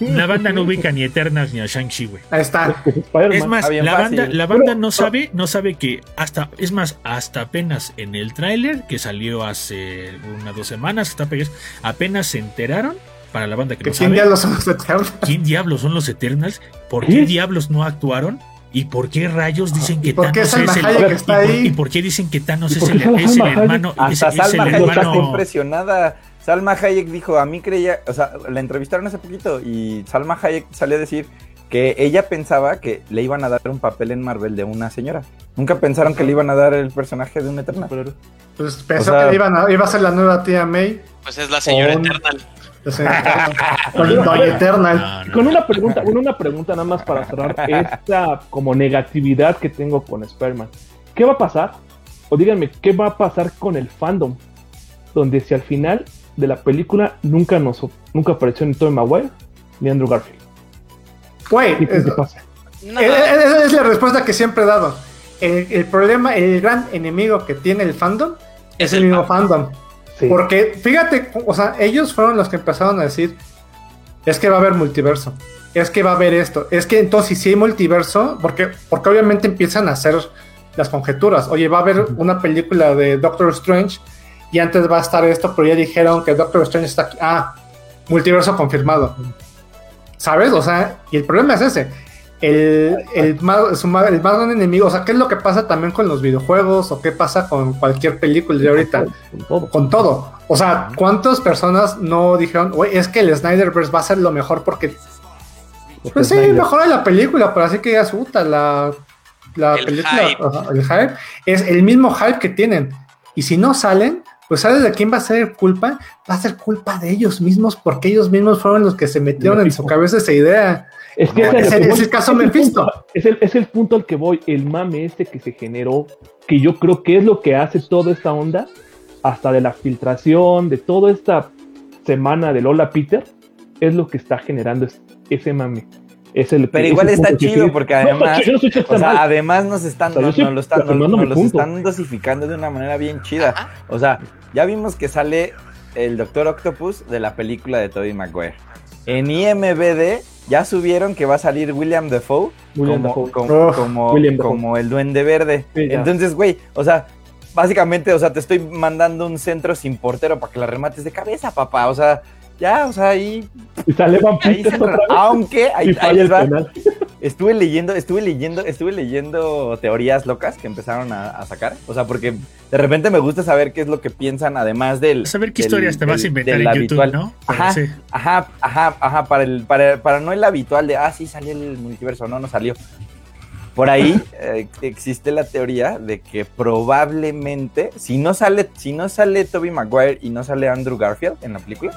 La banda no ubica ni Eternas ni a Shang-Chi, güey. Ahí está. Es. Es más, la fácil. banda, la banda no sabe, no sabe que hasta, es más, hasta apenas en el tráiler que salió hace unas dos semanas, está apenas se enteraron para la banda que Que no quién sabe ya los son los Eternals. quién diablos son los Eternals, por ¿Qué? qué diablos no actuaron ¿Y por qué rayos dicen que ¿Y por qué Thanos es el Hayek está y por- ahí? ¿Y por qué dicen que Thanos ¿Y es el, es hermano? es- Hasta es Salma el Hayek está hermano- impresionada. Salma Hayek dijo, a mí creía, o sea, la entrevistaron hace poquito y Salma Hayek salió a decir que ella pensaba que le iban a dar un papel en Marvel de una señora. Nunca pensaron que le iban a dar el personaje de un Eternal. Pues pensó O sea- que iban a- iba a ser la nueva tía May. Pues es la señora Un- Eternal. Con Doña Eternal. No, no, Con una pregunta, bueno, una pregunta nada más para cerrar esta como negatividad que tengo con Spider-Man. ¿Qué va a pasar? O díganme, ¿qué va a pasar con el fandom? Donde si al final de la película nunca nos nunca apareció ni Tobey Maguire ni Andrew Garfield. Güey, ¿Qué crees es- Esa es la respuesta que siempre he dado. El, el problema, el gran enemigo que tiene el fandom es, el el mismo fandom. Sí. Porque fíjate, o sea, ellos fueron los que empezaron a decir, es que va a haber multiverso, es que va a haber esto, es que entonces si hay multiverso, porque, porque obviamente empiezan a hacer las conjeturas, oye, va a haber una película de Doctor Strange y antes va a estar esto, pero ya dijeron que Doctor Strange está aquí, ah, multiverso confirmado. ¿Sabes? O sea, y el problema es ese. El, el, más, el más gran enemigo, o sea, ¿qué es lo que pasa también con los videojuegos o qué pasa con cualquier película de ahorita? Con todo. Con todo. O sea, ¿cuántas personas no dijeron, güey, es que el Snyderverse va a ser lo mejor porque... Porque Pues sí, Snyder- mejora la película, pero así que ya puta, la, la El película, hype. el hype, es el mismo hype que tienen. Y si no salen, pues ¿sabes de quién va a ser culpa? Va a ser culpa de ellos mismos, porque ellos mismos fueron los que se metieron en su cabeza esa idea. Es que es lo el- que es el caso es Mephisto. punto- Es el, es el punto al que voy, el mame este que se generó, que yo creo que es lo que hace toda esta onda, hasta de la filtración, de toda esta semana de Lola Peter, es lo que está generando es- ese mame. Es el, Pero igual está que chido porque No, está además, chido, no o sea, además nos están, O sea, yo nos, sí, nos lo están, nos- nos dosificando de una manera bien chida. O sea, ya vimos que sale el Doctor Octopus de la película de Tobey Maguire. En IMBD ya subieron que va a salir William Defoe William como, William el Duende Verde. Sí. Entonces, güey, o sea, básicamente, o sea, te estoy mandando un centro sin portero para que la remates de cabeza, papá. O sea, ya, o sea, ahí, Y sale Van aunque ahí, ahí va. Estuve leyendo, estuve leyendo, estuve leyendo teorías locas que empezaron a, a sacar. O sea, porque de repente me gusta saber qué es lo que piensan, además del. Saber qué del- historias te vas a inventar en YouTube, habitual. ¿no? Pero Ajá, sí. ajá, ajá, ajá, para el, para, para no el habitual de ah, sí salió el multiverso, no, no salió. Por ahí eh, existe la teoría de que probablemente, si no sale, si no sale Toby Maguire y no sale Andrew Garfield en la película,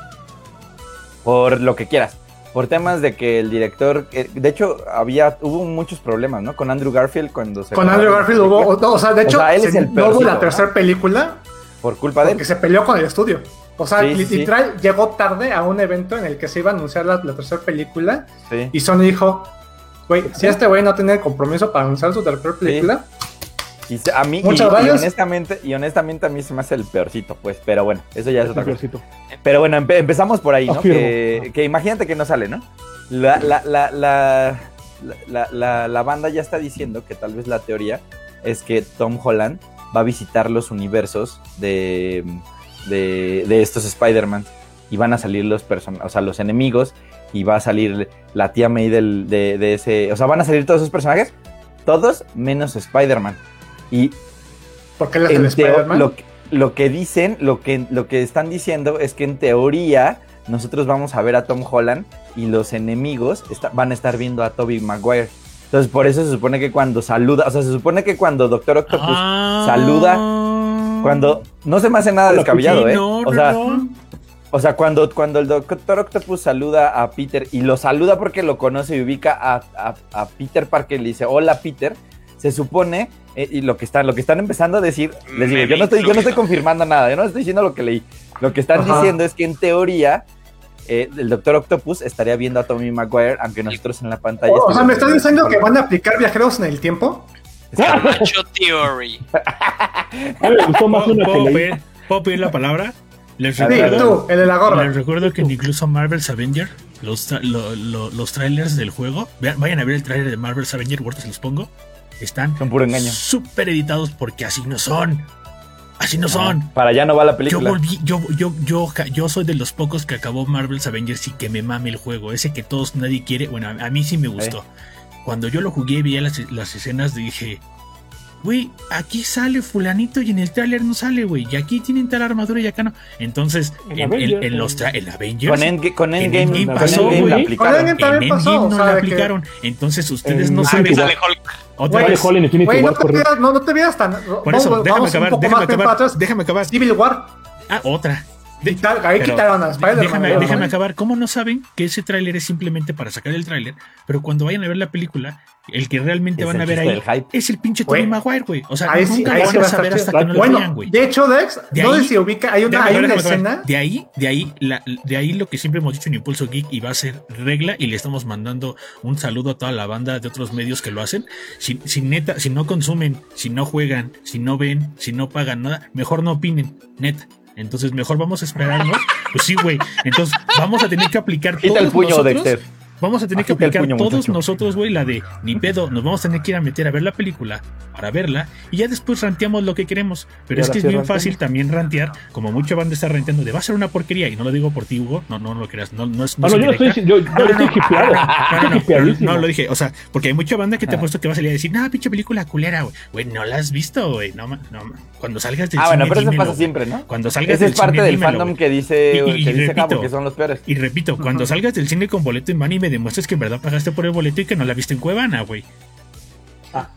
por lo que quieras, por temas de que el director, eh, de hecho, había, hubo muchos problemas, ¿no? Con Andrew Garfield cuando se Con Andrew Garfield hubo, o sea, de O hecho, sea, él es el no hubo la ¿no? tercera película por culpa de él. porque se peleó con el estudio. O sea, Sí, literal, llegó tarde a un evento en el que se iba a anunciar la, la tercera película Sí. y Sony dijo, güey, si este güey no tiene compromiso para anunciar su tercera película, Y se- a mí, y- Muchas y, gracias. honestamente, y honestamente a mí se me hace el peorcito, pues, pero bueno, eso ya es otra cosa. Peorcito. Pero bueno, empe- empezamos por ahí, ¿no? Que, que imagínate que no sale, ¿no? La, la, la, la, la, banda ya está diciendo que tal vez la teoría es que Tom Holland va a visitar los universos de, de, de estos Spider-Man y van a salir los person o sea, los enemigos y va a salir la tía May del, de, de ese, o sea, van a salir todos esos personajes, todos menos Spider-Man. Y el en teo- lo, que- lo que dicen, lo que, lo que están diciendo es que en teoría nosotros vamos a ver a Tom Holland y los enemigos está- van a estar viendo a Toby Maguire. Entonces por eso se supone que cuando saluda, o sea, se supone que cuando Doctor Octopus Ah. saluda, cuando no se me hace nada descabellado, ¿eh? No, o no, sea, no. o sea, cuando, cuando el Doctor Octopus saluda a Peter y lo saluda porque lo conoce y ubica a, a- a Peter Parker y le dice hola Peter, se supone, y lo que están, lo que están empezando a decir, les digo, yo no estoy, yo no estoy confirmando nada, yo no estoy diciendo lo que leí. Lo que están Ajá. diciendo es que en teoría eh, el Doctor Octopus estaría viendo a Tommy Maguire, aunque nosotros en la pantalla. o, o sea, me estás diciendo que van a aplicar viajeros en el tiempo. Macho Theory. A mí me gustó más ¿Puedo, una que puedo leí. pedir, ¿Puedo pedir la palabra? Les A Sí, recuerdo, tú, el de la gorra. les recuerdo que incluso Marvel's Avenger, los, tra- lo- lo- los trailers del juego, vean- vayan a ver el trailer de Marvel's Avenger, ahorita se los pongo, están Son puro engaño. súper editados porque así no son. Así no son. Para allá no va la Yo película. volví, yo, yo, yo, yo soy de los pocos que acabó Marvel's Avengers y que me mame el juego. Ese que todos nadie quiere. Bueno, a, mí sí me gustó. cuando yo lo jugué y veía las, las escenas, dije, güey, aquí sale fulanito y en el tráiler no sale, güey, y aquí tienen tal armadura y acá no. Entonces, En en, Avengers, en los en- tra- en Avengers, Con, Endga- con en Endgame, Endgame con pasó, Endgame güey. la Con aplicaron. Endgame también en pasó, Endgame no la aplicaron. Entonces, ustedes En no Infinity saben. Sale Hulk. Otra vez. Hulk en Infinity Güey, no War, te correcto. veas, no, no te veas tan. Por eso, vamos, déjame vamos acabar, déjame acabar, déjame acabar. Civil War. Ah, otra. Ahí pero quitaron a Spider-Man. déjame, déjame acabar. ¿Cómo no saben que ese tráiler es simplemente para sacar el tráiler? Pero cuando vayan a ver la película, el que realmente Es van a ver ahí hype. es el pinche. Tobey Maguire, güey. O sea, Ahí nunca ahí lo sí van va a saber hasta que no lo vean, güey. de hecho, Dex, De no sé ahí- si ubica, hay una, hay escena. De ahí, de ahí, la- de ahí lo que siempre hemos dicho en Impulso Geek y va a ser regla y le estamos mandando un saludo a toda la banda de otros medios que lo hacen. Si, si neta, si no consumen, si no juegan, si no ven, si no pagan nada, mejor no opinen, neta. Entonces mejor vamos a esperarnos. Pues sí, güey. Entonces vamos a tener que aplicar Quita todos el puño, nosotros. Vamos a tener que Agita aplicar puño, todos muchacho. nosotros, güey, la de ni pedo. Nos vamos a tener que ir a meter a ver la película para verla y ya después ranteamos lo que queremos. Pero es que es bien ranteamos. fácil también rantear, como mucha banda está ranteando de va a ser una porquería. Y no lo digo por ti, Hugo. No, no, no lo creas. No, no es. Ah, es no, yo no estoy, yo, yo No, no, estoy no. hipeado. No, no, Estoy no, no, lo dije, o sea, porque hay mucha banda que te ha Ah. puesto que va a salir a decir, nah, pinche película culera, güey. No la has visto, güey. No, no, cuando salgas del Ah, bueno, cine, pero eso dímelo, pasa siempre, ¿no? Cuando salgas Ese es del parte cine, del dímelo, fandom que dice, Y- y que dice repito, Cabo, que son los peores. Y repito, cuando salgas del cine con boleto en mano y me demuestres que en verdad pagaste por el boleto y que no la viste en Cuevana, güey. Ah.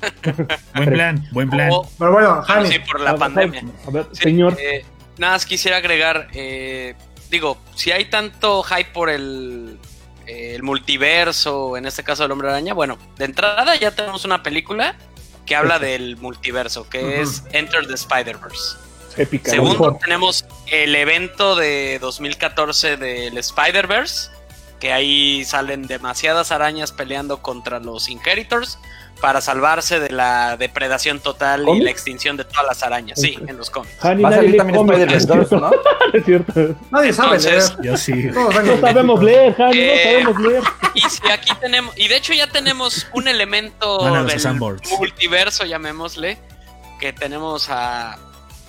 buen plan, buen plan. O- Pero bueno, bueno, Hani, sí, por la A pandemia. A ver, Sí, señor. eh, nada más quisiera agregar, eh, digo, si hay tanto hype por el, eh, el multiverso, en este caso el hombre araña, bueno, de entrada ya tenemos una película que habla del multiverso, que es Enter the Spider-Verse. épica. Segundo, mejor. tenemos el evento de 2014 del Spider-Verse, que ahí salen demasiadas arañas peleando contra los Inheritors para salvarse de la depredación total y la extinción de todas las arañas. Sí, en los cómics. Hani, Va a salir también Spider-Man es 2, cierto. ¿no? Es cierto. nadie sabe Entonces, leer. Yo sí. No en sabemos leer, Hani, Eh, no sabemos leer. Y si aquí tenemos, y de hecho ya tenemos un elemento los del multiverso, llamémosle, que tenemos a,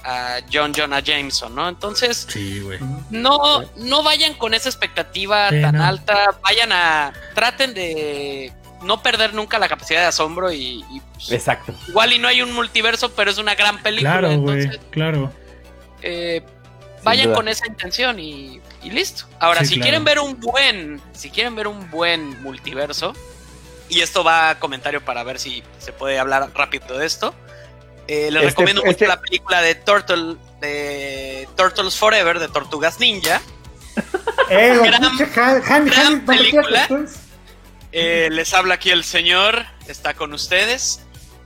a John Jonah Jameson, ¿no? Entonces, Sí, no, no vayan con esa expectativa Sí, tan no. alta, vayan a, traten de no perder nunca la capacidad de asombro y, y, pues, Exacto. igual y no hay un multiverso, pero es una gran película, Claro, güey. entonces Claro. eh, vayan con esa intención y, y listo. Ahora, Sí, si claro. quieren ver un buen, si quieren ver un buen multiverso, y esto va a comentario para ver si se puede hablar rápido de esto. Eh, les Este- recomiendo mucho este- la película de Turtle, de Turtles Forever, de Tortugas Ninja. Eh, Gran- pinche Han- Han- gran Han- ¿dónde película. Eh, les habla aquí el señor, está con ustedes.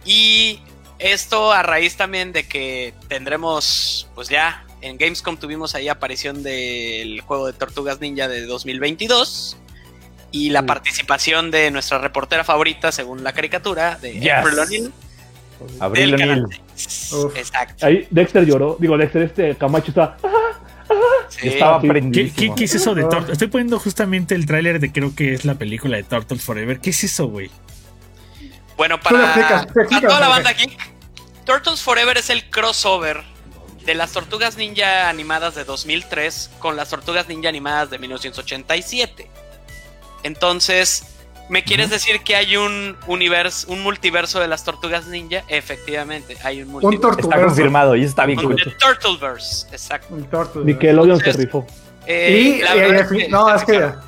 Y esto a raíz también de que tendremos, pues ya, en Gamescom tuvimos ahí aparición del juego de Tortugas Ninja de 2022. Y la Mm. participación de nuestra reportera favorita, según la caricatura, de Yes. April O'Neil. Abril del canal O'Neil. seis. Uf. Exacto. Ahí Dexter lloró. Digo, Dexter, este Camacho está. Sí. Estaba sí. ¿Qué, qué, qué es eso de Ah. Turtles? Estoy poniendo justamente el tráiler de creo que es la película de Turtles Forever. ¿Qué es eso, güey? Bueno, para, explicas, explicas, toda la banda aquí, Turtles Forever es el crossover de las tortugas ninja animadas de 2003 con las tortugas ninja animadas de 1987. Entonces, ¿me quieres decir que hay un universo, un multiverso de las tortugas ninja? Efectivamente, hay un Un multiverso. Está tortuverso. confirmado y está bien Un- cool. The Turtleverse, exacto. Un tortuverso. Nickelodeon se Entonces, rifó. Eh, Y, es que no, está es que picado.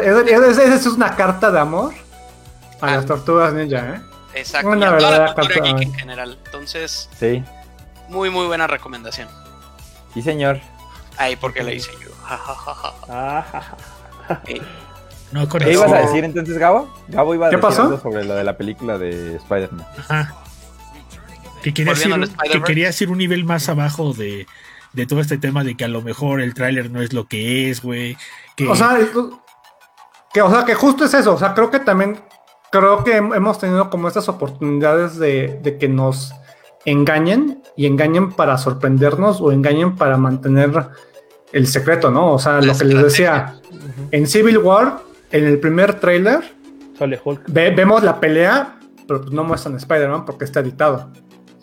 es- es- es- una carta de amor a Ah. las tortugas ninja, ¿eh? Exacto, una y a toda la verdadera cultura carta- geek en general. Entonces, Sí, muy, muy buena recomendación. sí, señor. Ay, porque la hice yo. Ja, ja, ja, ja. Ah, ja, ja. Eh, No, con ¿Qué eso. ibas a decir entonces, Gabo? Gabo iba a ¿Qué decir pasó? algo sobre lo de la película de Spider-Man. Ajá. Que quería, Volviendo ir, al que quería ir un nivel más abajo de, de todo este tema de que a lo mejor el tráiler no es lo que es, güey. Que, O sea, que, o sea, que justo es eso. O sea, creo que también, creo que hem- hemos tenido como estas oportunidades de, de que nos engañen y engañen para sorprendernos o engañen para mantener el secreto, ¿no? O sea, La lo que les decía, en Civil War, en el primer tráiler, Sale Hulk. ve- vemos la pelea, pero pues no muestran a Spider-Man porque está editado.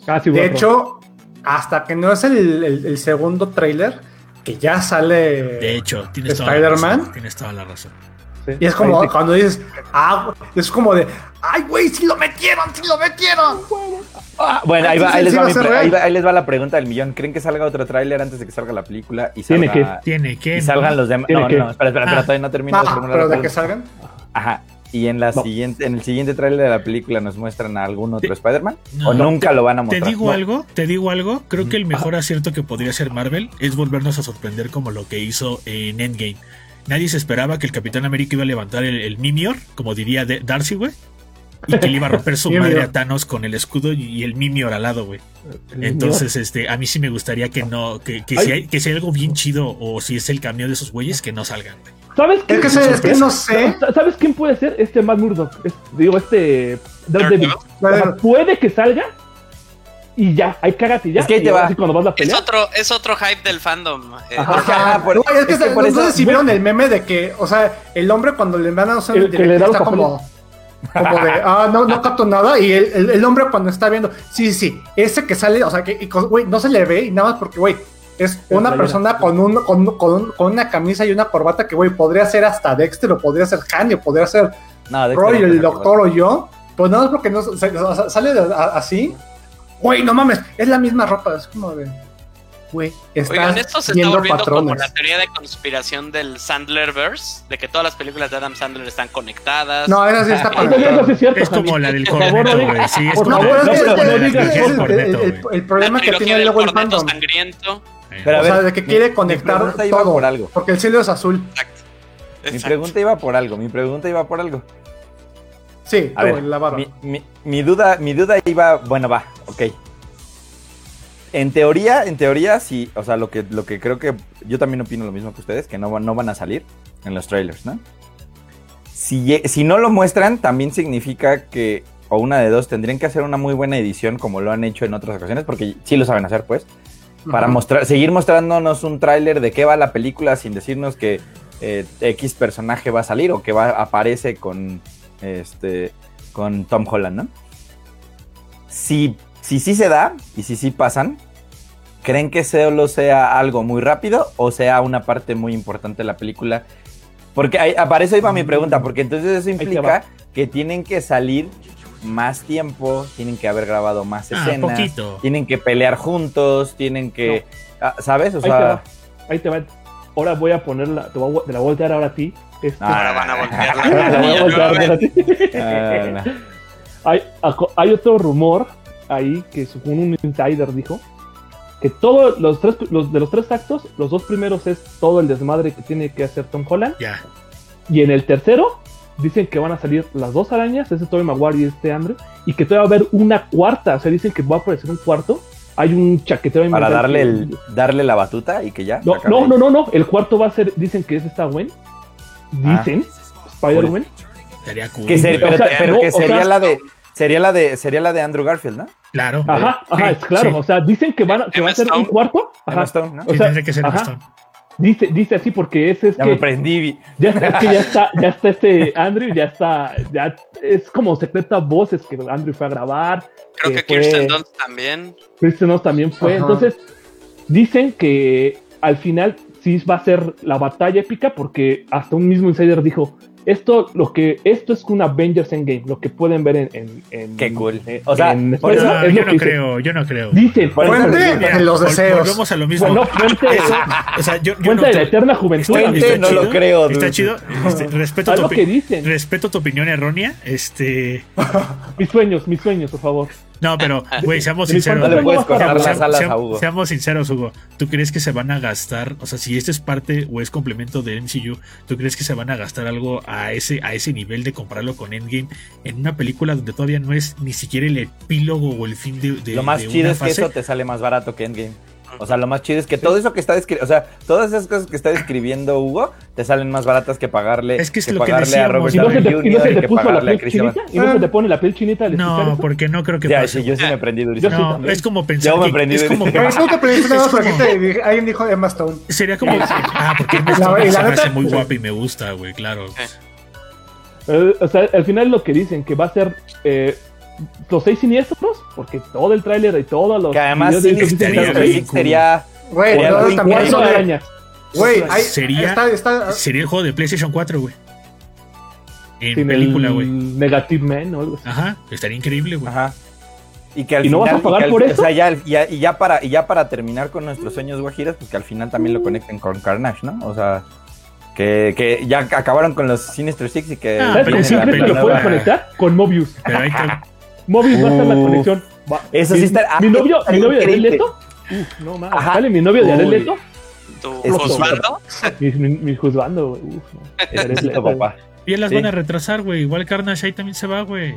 Ah, sí, De hecho, hasta que no es el, el- el segundo tráiler, que ya sale... de hecho, tienes toda la Spider-Man. razón. Tienes toda la razón. Sí. Y es como sí. cuando dices, ah, es como de, ay, güey, sí lo metieron, sí lo metieron. Ah, bueno, ahí, va, Sí, ahí, les va ahí ahí les la pregunta del millón. ¿Creen que salga otro tráiler antes de que salga la película y Tiene salga, Tiene que. y salgan los demás? No, que. no, espera, espera, espera, Ah. todavía no termino de Ah, formular pero de que salgan. Ajá. Y en la No. siguiente, en el siguiente tráiler de la película nos muestran a algún otro Te- Spider-Man No. o nunca lo van a Te mostrar. digo No. algo, te digo algo. Creo que el mejor acierto que podría hacer Marvel es volvernos a sorprender como lo que hizo en Endgame. Nadie se esperaba que el Capitán América iba a levantar el, el Mimior, como diría de- Darcy, güey. Y que le iba a romper su madre a Thanos con el escudo y, el Mimior al lado, güey. Entonces, este, a mí sí me gustaría que no, que, que, si, Ay. hay, que si hay algo bien chido o si es el cameo de esos güeyes, que no salgan, güey. ¿Sabes qué? Es que, es que no sé. Sa- ¿Sabes quién puede ser? Este Matt Murdock. Es- digo, este. Daredevil. O sea, puede que salga y ya, ahí cágate y ya. Es que ahí te va. sí cuando vas a Es pelear. otro, es otro hype del fandom. eh, Ajá. Ajá, por- No, es que, es por no eso- sé si vieron el meme de que, o sea, el hombre cuando le van a hacer El que le da los está como, como de, ah, no, no capto nada. Y el, el- el hombre cuando está viendo, sí, sí, ese que sale, o sea, que, güey, no se le ve y nada más porque, güey, es una playera. persona con, un, con, con, un- con una camisa y una corbata que, güey, podría ser hasta Dexter o podría ser Hanny o podría ser No, Roy, el doctor o yo. Pues nada más porque no, se- o sea, sale de- a- así. Güey, no mames, es la misma ropa, es como de, güey, Oigan, estás esto se está viendo volviendo como patrones. la teoría de conspiración del Sandlerverse, de que todas las películas de Adam Sandler están conectadas. No, esa sí está para Eso, eso sí es cierto. Es como la del corneto, güey. Sí, es por como No, favor, el el, corneto, el- güey. el problema que tiene luego el fandom. sangriento. Pero a o ver, sea, de que mi- quiere mi conectar todo. por algo. Porque el cielo es azul. Exacto. Mi Exacto. pregunta iba por algo. Mi pregunta iba por algo. Sí, A ver, la barba. mi, mi- mi duda, mi duda iba, bueno, va, ok. En teoría, en teoría, sí, o sea, lo que, lo que creo que yo también opino lo mismo que ustedes, que no, van- no van a salir en los trailers, ¿no? Si, no lo muestran, también significa que, o una de dos, tendrían que hacer una muy buena edición como lo han hecho en otras ocasiones, porque sí lo saben hacer, pues, para mostrar, seguir mostrándonos un tráiler de qué va la película sin decirnos que eh, X personaje va a salir o que va aparece con este con Tom Holland, ¿no? Si si sí se da y si sí pasan, ¿creen que solo sea algo muy rápido o sea una parte muy importante de la película? Porque ahí, para eso iba mi pregunta, porque entonces eso te implica que tienen que salir más tiempo, tienen que haber grabado más Ah, escenas, poquito. tienen que pelear juntos, tienen que, ah, ¿sabes? O Ahí te sea, va. Ahí te va. Ahora voy a ponerla, te, voy a, te la voy a voltear ahora a ti. Este, Ah, Ahora van a voltear la hay, otro rumor ahí que según un insider dijo que todos los tres los de los tres actos, los dos primeros es todo el desmadre que tiene que hacer Tom Holland Ya. y en el tercero dicen que van a salir las dos arañas, ese Tobey Maguire y este Andrew, y que todavía va a haber una cuarta, o sea, dicen que va a aparecer un cuarto. Hay un chaquetero ahí para darle que- el, darle la batuta y que ya. No, no, no, no, no, el cuarto va a ser, dicen que es esta Gwen. Ah. Dicen, Spider-Gwen. Estaría cool. Que ser- pero, que o sea- sería la de sería la de sería la de Andrew Garfield, ¿no? Claro. Ajá, ajá, Sí, es claro, sí. o sea, dicen que, van que va a ser un cuarto. Ajá. Stone, ¿no? O Sí, sea, tendría que ser ajá. Stone. Dice, dice así porque ese es Ya que me prendí. ya, es que ya está, ya está este Andrew, ya está, ya es como secreta voces que Andrew fue a grabar. Creo que fue- Kirsten Dunst también. Kristen Dunst también fue. Ajá. Entonces, dicen que al final sí va a ser la batalla épica porque hasta un mismo insider dijo, esto lo que esto es un Avengers Endgame, lo que pueden ver en, en, en- Qué cool. en- O sea, en por eso- No, es yo no dicen. creo, yo no creo. Dicen, Fuente los deseos. Volvemos a lo mismo. bueno, fuente, o sea, yo, yo fuente no de la eterna juventud. Está- Fuente, amigo. no lo creo, Está dude. chido. Este, respeto, Es tu lo que dicen. respeto tu opinión errónea. Este. Mis sueños, mis sueños, por favor. No, pero, güey, seamos sinceros. No le Pero puedes no va a cortar pasar. las alas Seam- a Hugo. Seamos sinceros, Hugo. ¿Tú crees que se van a gastar? O sea, si este es parte o es complemento de MCU, ¿tú crees que se van a gastar algo a ese, a ese nivel de compararlo con Endgame en una película donde todavía no es ni siquiera el epílogo o el fin de, de Lo más de chido una es que eso te sale más barato que Endgame. O sea, lo más chido es que todo eso que está describiendo, o sea, todas esas cosas que está describiendo Hugo te salen más baratas que pagarle, Es que es lo que pagarle a decíamos, Robert Y no se te, y no Jr. se y te que puso la pagarle a piel Chris chinita. Evans. Y no se te pone la piel chinita al escuchar No, eso? porque no creo que Ya, pase. sí, yo sí me prendí durísimo. Sí no, también. es como pensar Yo me que- prendí es como. Pero te prendiste nada más porque te alguien dijo Emma Stone. Sería como. Ah, porque Emma Stone se me hace muy guapa y me gusta, güey, claro. Eh, o sea, al final lo que dicen que va a ser eh, los seis siniestros, porque todo el tráiler y todos los Que además sería Güey, Sería está, está- Sería el juego de PlayStation 4, güey. en Sin película, el güey. Negative Man o algo así. Ajá, estaría increíble, güey. Ajá. Y que al ¿Y no vas final, a pagar al- por o eso? sea, ya, ya- y ya para y ya para terminar con nuestros sueños guajiras, pues que al final también lo conecten con Carnage, ¿no? O sea, que, que ya acabaron con los Sinister Six y que Ah, ¿Sabes pero que lo puedes conectar? Con Mobius. Pero ahí Mobius va a ser la conexión. Va- Eso sí mi- está- ah, Mi novio, está mi novio de. Leto. Uf, no mames. Ajá. ¿Sale mi novio de. Leto? Tu Osvaldo. Mi, mi, mi juzgando, güey. Uf, no. Papá. Ya las Sí. van a retrasar, güey. Igual Carnage ahí también se va, güey.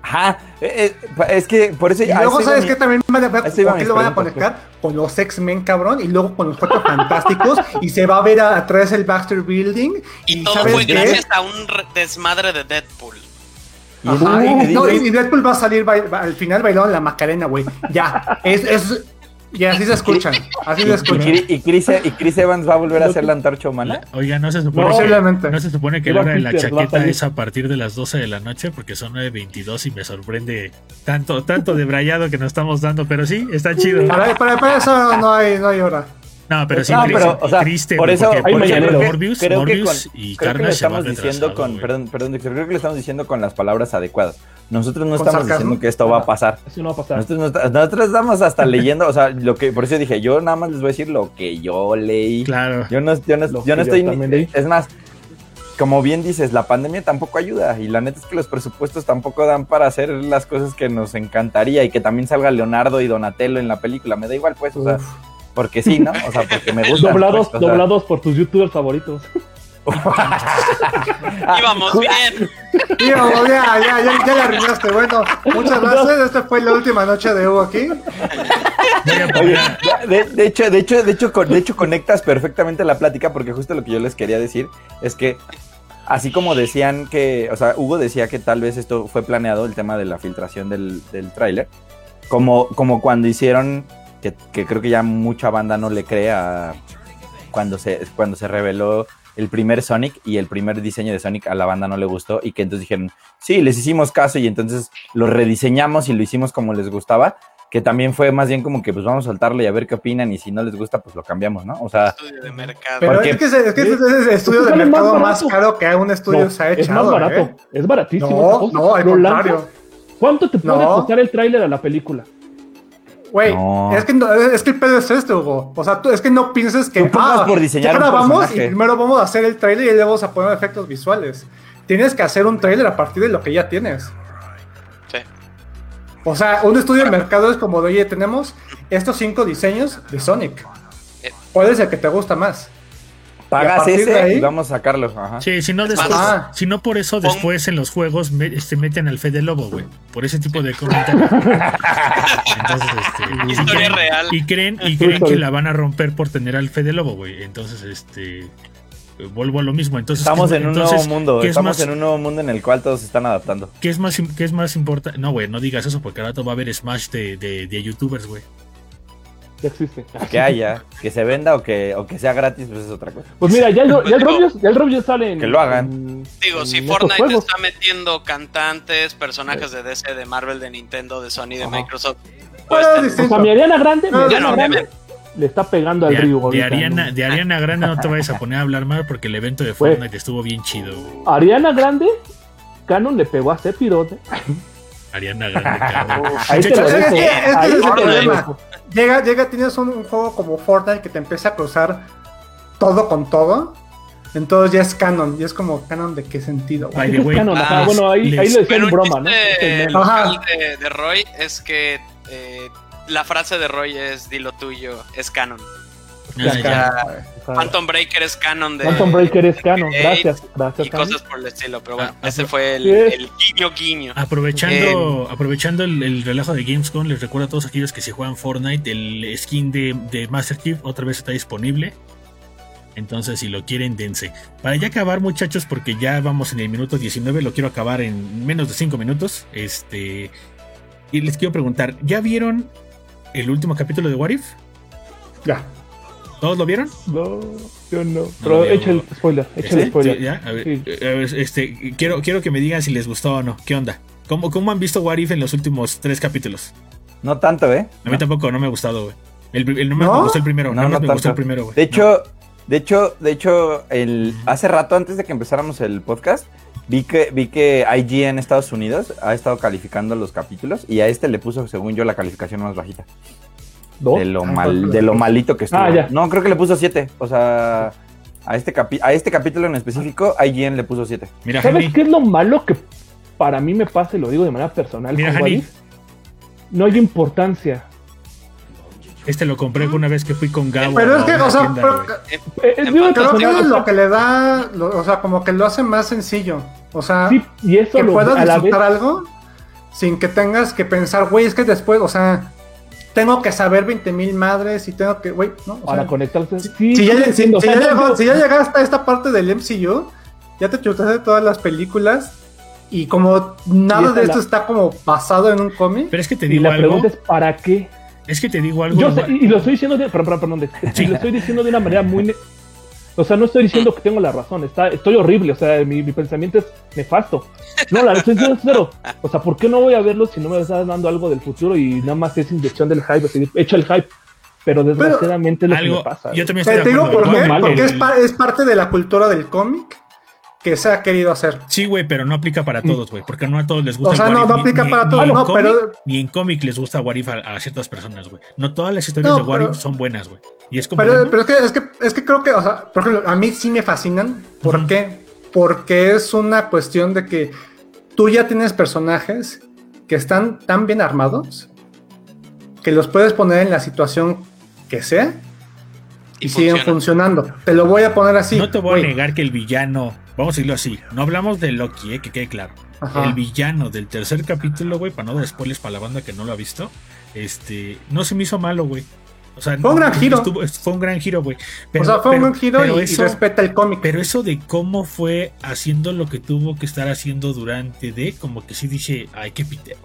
Ajá, eh, eh, es que por eso Y luego, ¿sabes qué? También van a, ¿con qué lo van a conectar? Con los X-Men, cabrón, y luego con los Cuatro Fantásticos, y se va a ver a- atrás el Baxter Building. Y todo ¿sabes fue gracias a un re- desmadre de Deadpool. Y Ajá, y, y- no, y- y Deadpool va a salir al final bailando la Macarena, güey. Ya, es, es, y así se escuchan, así se y, escuchan. Chris- y Chris, y Chris Evans va a volver a ser la antorcha humana. Oiga, no se supone, no se supone que la hora de la chaqueta es a partir de las 12 de la noche porque son 9.22 y me sorprende tanto, tanto de brayado que nos estamos dando, pero sí, está chido. Para, para- para eso no hay, no hay hora. No, pero sí, No, triste, pero, o sea, triste, por eso, porque, Hay por ejemplo, mañanero. Morbius, creo que con- y creo que lo estamos diciendo con, perdón, perdón, creo que lo estamos diciendo con las palabras adecuadas. Nosotros no ¿Con estamos sarcasmo? diciendo que esto va a pasar. Eso no va a pasar. Nosotros, no está- nosotros estamos hasta leyendo, o sea, lo que por eso dije, yo nada más les voy a decir lo que yo leí. Claro. Yo no, yo no, yo no que yo estoy. leí. Es más, como bien dices, la pandemia tampoco ayuda. Y la neta es que los presupuestos tampoco dan para hacer las cosas que nos encantaría. Y que también salga Leonardo y Donatello en la pelíula. Me da igual, pues, o sea. Porque sí, ¿no? O sea, porque me gusta. Doblados, pues, sea. doblados por tus youtubers favoritos. Ah, Íbamos bien. Ya, ya, ya, ya la arruinaste. Bueno, muchas gracias. Esta fue la última noche de Hugo aquí. Oye, de, de hecho, de hecho, de hecho, con- de hecho conectas perfectamente la plática porque justo lo que yo les quería decir es que así como decían que, o sea, Hugo decía que tal vez esto fue planeado el tema de la filtración del, del tráiler, como, como cuando hicieron que, que creo que ya mucha banda no le cree a cuando se cuando se reveló el primer Sonic y el primer diseño de Sonic a la banda no le gustó y que entonces dijeron, sí, les hicimos caso y entonces lo rediseñamos y lo hicimos como les gustaba, que también fue más bien como que pues vamos a soltarle y a ver qué opinan y si no les gusta pues lo cambiamos, ¿no? O sea, Estudio de mercado. Pero Porque- es que, ese- es que ese es el estudio de más mercado más caro que un estudio No, se ha es más barato. ¿eh? Es baratísimo. No, no, al contrario. ¿Cuánto te puede No. costar el tráiler a la película? Güey, No. es, que no- es que el pedo es este, Hugo. O sea, tú- es que no pienses que. Tú pagas por diseñar grabamos personaje. y primero vamos a hacer el trailer y luego vamos a poner efectos visuales. Tienes que hacer un trailer a partir de lo que ya tienes. Sí. O sea, un estudio de mercado es como de, oye, tenemos estos cinco diseños de Sonic. Eh. ¿Cuál es el que te gusta más? Y pagas ese ahí- y vamos a sacarlo. Ajá. Sí, si no, Es después, si no por eso después en los juegos me- este, meten al Fede Lobo, güey. Por ese tipo de comentarios. Entonces, este, y Historia creen- real. Y creen, y creen que la van a romper por tener al Fede Lobo, güey. Entonces, este, vuelvo a lo mismo. Entonces, Estamos ¿qué- en un entonces, nuevo mundo, ¿qué es estamos más- en un nuevo mundo en el cual todos se están adaptando. ¿Qué es más, im- qué es más importante? No, güey, no digas eso porque ahora va a haber Smash de, de, de youtubers, güey. Ya existe. Que haya, que se venda o que, o que sea gratis, pues es otra cosa. Pues mira, ya el, ya el Rubius, ya el sale en. Que lo hagan. en- Digo, si en Fortnite juegos. está metiendo cantantes, personajes de DC, de Marvel, de Nintendo, de Sony, de Ajá. Microsoft. Bueno, pues, es ten- O sea, mi Ariana Grande, mi No, Ariana no, Grande obviamente. le está pegando al De, Río. de ahorita, Ariana, de Ariana Grande no te vayas a poner a hablar mal porque el evento de Güey. Fortnite estuvo bien chido. güey. Ariana Grande, Canon le pegó a Sephiroth. Ariana Grande, cabrón. Ahí te lo dejo. Ahí ese es te lo dejo. Llega, llega, tienes un, un juego como Fortnite que te empieza a cruzar todo con todo. Entonces ya es canon. Y es como canon de qué sentido. güey? By the Es way, canon, ah, Bueno, ahí, les- ahí lo decía Pero en un broma, ¿no? el local de, de Roy es que eh, la frase de Roy es di lo tuyo, es canon. Ya, ya. Phantom Breaker es canon de Phantom Breaker es canon. de Gracias, gracias. y cosas por el estilo, pero bueno, Ah, ese ah, fue el, el guiño guiño. Aprovechando, aprovechando el, el relajo de Gamescom, les recuerdo a todos aquellos que si juegan Fortnite, el skin de, de Master Chief otra vez está disponible. Entonces, si lo quieren, dense. Para ya acabar, muchachos, porque ya vamos en el minuto 19, lo quiero acabar en menos de 5 minutos. Este. Y les quiero preguntar: ¿ya vieron el último capítulo de What If? Ya. ¿Todos lo vieron? No, yo no. Pero echa el spoiler, echa el ¿Sí? spoiler. Sí, ya, a ver, Sí. a ver, este, quiero, quiero que me digan si les gustó o no. ¿Qué onda? ¿Cómo, cómo han visto What If en los últimos tres capítulos? No tanto, ¿eh? A mí tampoco, no me ha gustado, güey. El, el- no me ¿No? gustó el primero, No, me gustó el primero, güey. De hecho, de hecho, de hecho, el, hace rato antes de que empezáramos el podcast, Vi que, vi que IG en Estados Unidos ha estado calificando los capítulos y a este le puso, según yo, la calificación más bajita. ¿Dos? De lo, Ah, mal, de lo malito que estuvo. Ah, ya. No, creo que le puso 7. O sea, a este, capi- a este capítulo en específico, IGN le puso 7. Mira, ¿Sabes Henry, qué es lo malo que para mí me pasa y lo digo de manera personal? Mira, con? No hay importancia. este lo compré una vez que fui con Gabo. Pero es que, o sea, tienda, pero- güey. Eh, eh, creo que personal, es o sea, lo que le da, lo- o sea, como que lo hace más sencillo. O sea, sí, y eso que lo, puedas vez disfrutar algo sin que tengas que pensar, güey, es que después, o sea, tengo que saber 20 mil madres y tengo que, güey, ¿no? O para sea, conectarse. si, Sí, si ya, si- si sea, ya yo- llegó- yo- si ya llegaste a esta parte del MCU, ya te chutaste todas las películas y como nada Y de esto la- está como basado en un cómic, Pero es que te y digo la algo. pregunta es ¿para qué? Es que te digo algo. Yo sé, y y lo estoy diciendo de, perdón, perdón, perdón, de- y lo estoy diciendo de una manera muy o sea, no estoy diciendo que tengo la razón, está, estoy horrible, o sea, mi, mi pensamiento es nefasto. No, la estoy diciendo cero. O sea, ¿por qué no voy a verlo si no me estás dando algo del futuro y nada más es inyección del hype, así, echa el hype? Pero desgraciadamente es lo que me pasa. yo también estoy te digo por qué, porque es, El- pa- es parte de la cultura del cómic que se ha querido hacer. Sí, güey, pero no aplica para todos, güey, porque no a todos les gusta O sea, no, no aplica ni- para ni todos, en no, cómic- pero- Ni en cómic les gusta What If a, a ciertas personas, güey. No todas las historias No, de What pero- If son buenas, güey. Y es como... Pero, bueno, pero es, que, es, que, es que creo que, o sea, por ejemplo, a mí sí me fascinan. ¿Por qué? Porque es una cuestión de que tú ya tienes personajes que están tan bien armados que los puedes poner en la situación que sea y, Y siguen funciona. funcionando. Te lo voy a poner así. no te voy a negar que el villano, vamos a decirlo así, no hablamos de Loki, eh, que quede claro. Ajá. El villano del tercer capítulo, güey, para no dar spoilers para la banda que no lo ha visto, este, no se me hizo malo, güey. O sea, Fue un gran giro. estuvo- fue un gran giro, güey. Pero- o sea, fue pero- un giro pero y, y eso- respeta el cómic. Pero eso de cómo fue haciendo lo que tuvo que estar haciendo durante de, como que sí dice, ay, qué pitero.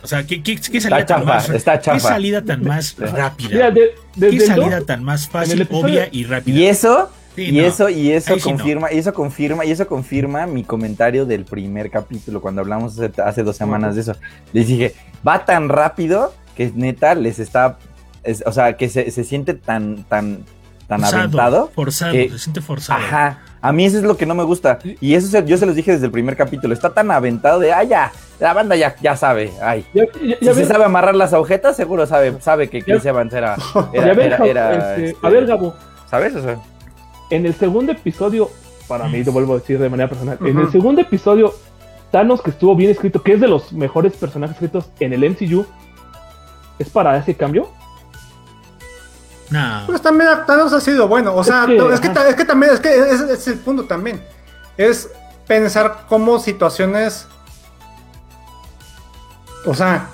O sea, qué, qué, qué salida tan chafa, más, está qué salida tan más rápida. Mira, de- desde qué salida dos- tan más fácil, episodio- obvia y rápida. Y eso, Sí, y no. eso, y eso Ahí sí no. confirma, y eso confirma, y eso confirma mi comentario del primer capítulo cuando hablamos hace, hace dos semanas de eso. Les dije, va tan rápido que neta les está, es- o sea, que se, se siente tan, tan, tan forzado, aventado. forzado, que- se siente forzado. Ajá. A mí eso es lo que no me gusta. Y eso se- yo se los dije desde el primer capítulo. Está tan aventado de, ah, ya, la banda ya, ya sabe. Ay. Ya, ya- Si ya se ves- sabe amarrar las agujetas, seguro sabe, sabe que Chris Evans era, ya era, ves, era- era, este, este, a ver, Gabo, ¿sabes? O sea, en el segundo episodio, para mí, te vuelvo a decir de manera personal, en el segundo episodio, Thanos, que estuvo bien escrito, que es de los mejores personajes escritos en el MCU, ¿es para ese cambio? No. Pues también Thanos ha sido bueno. O sea, Es que, es, que, es también, es que es el punto también. Es pensar cómo situaciones. O sea,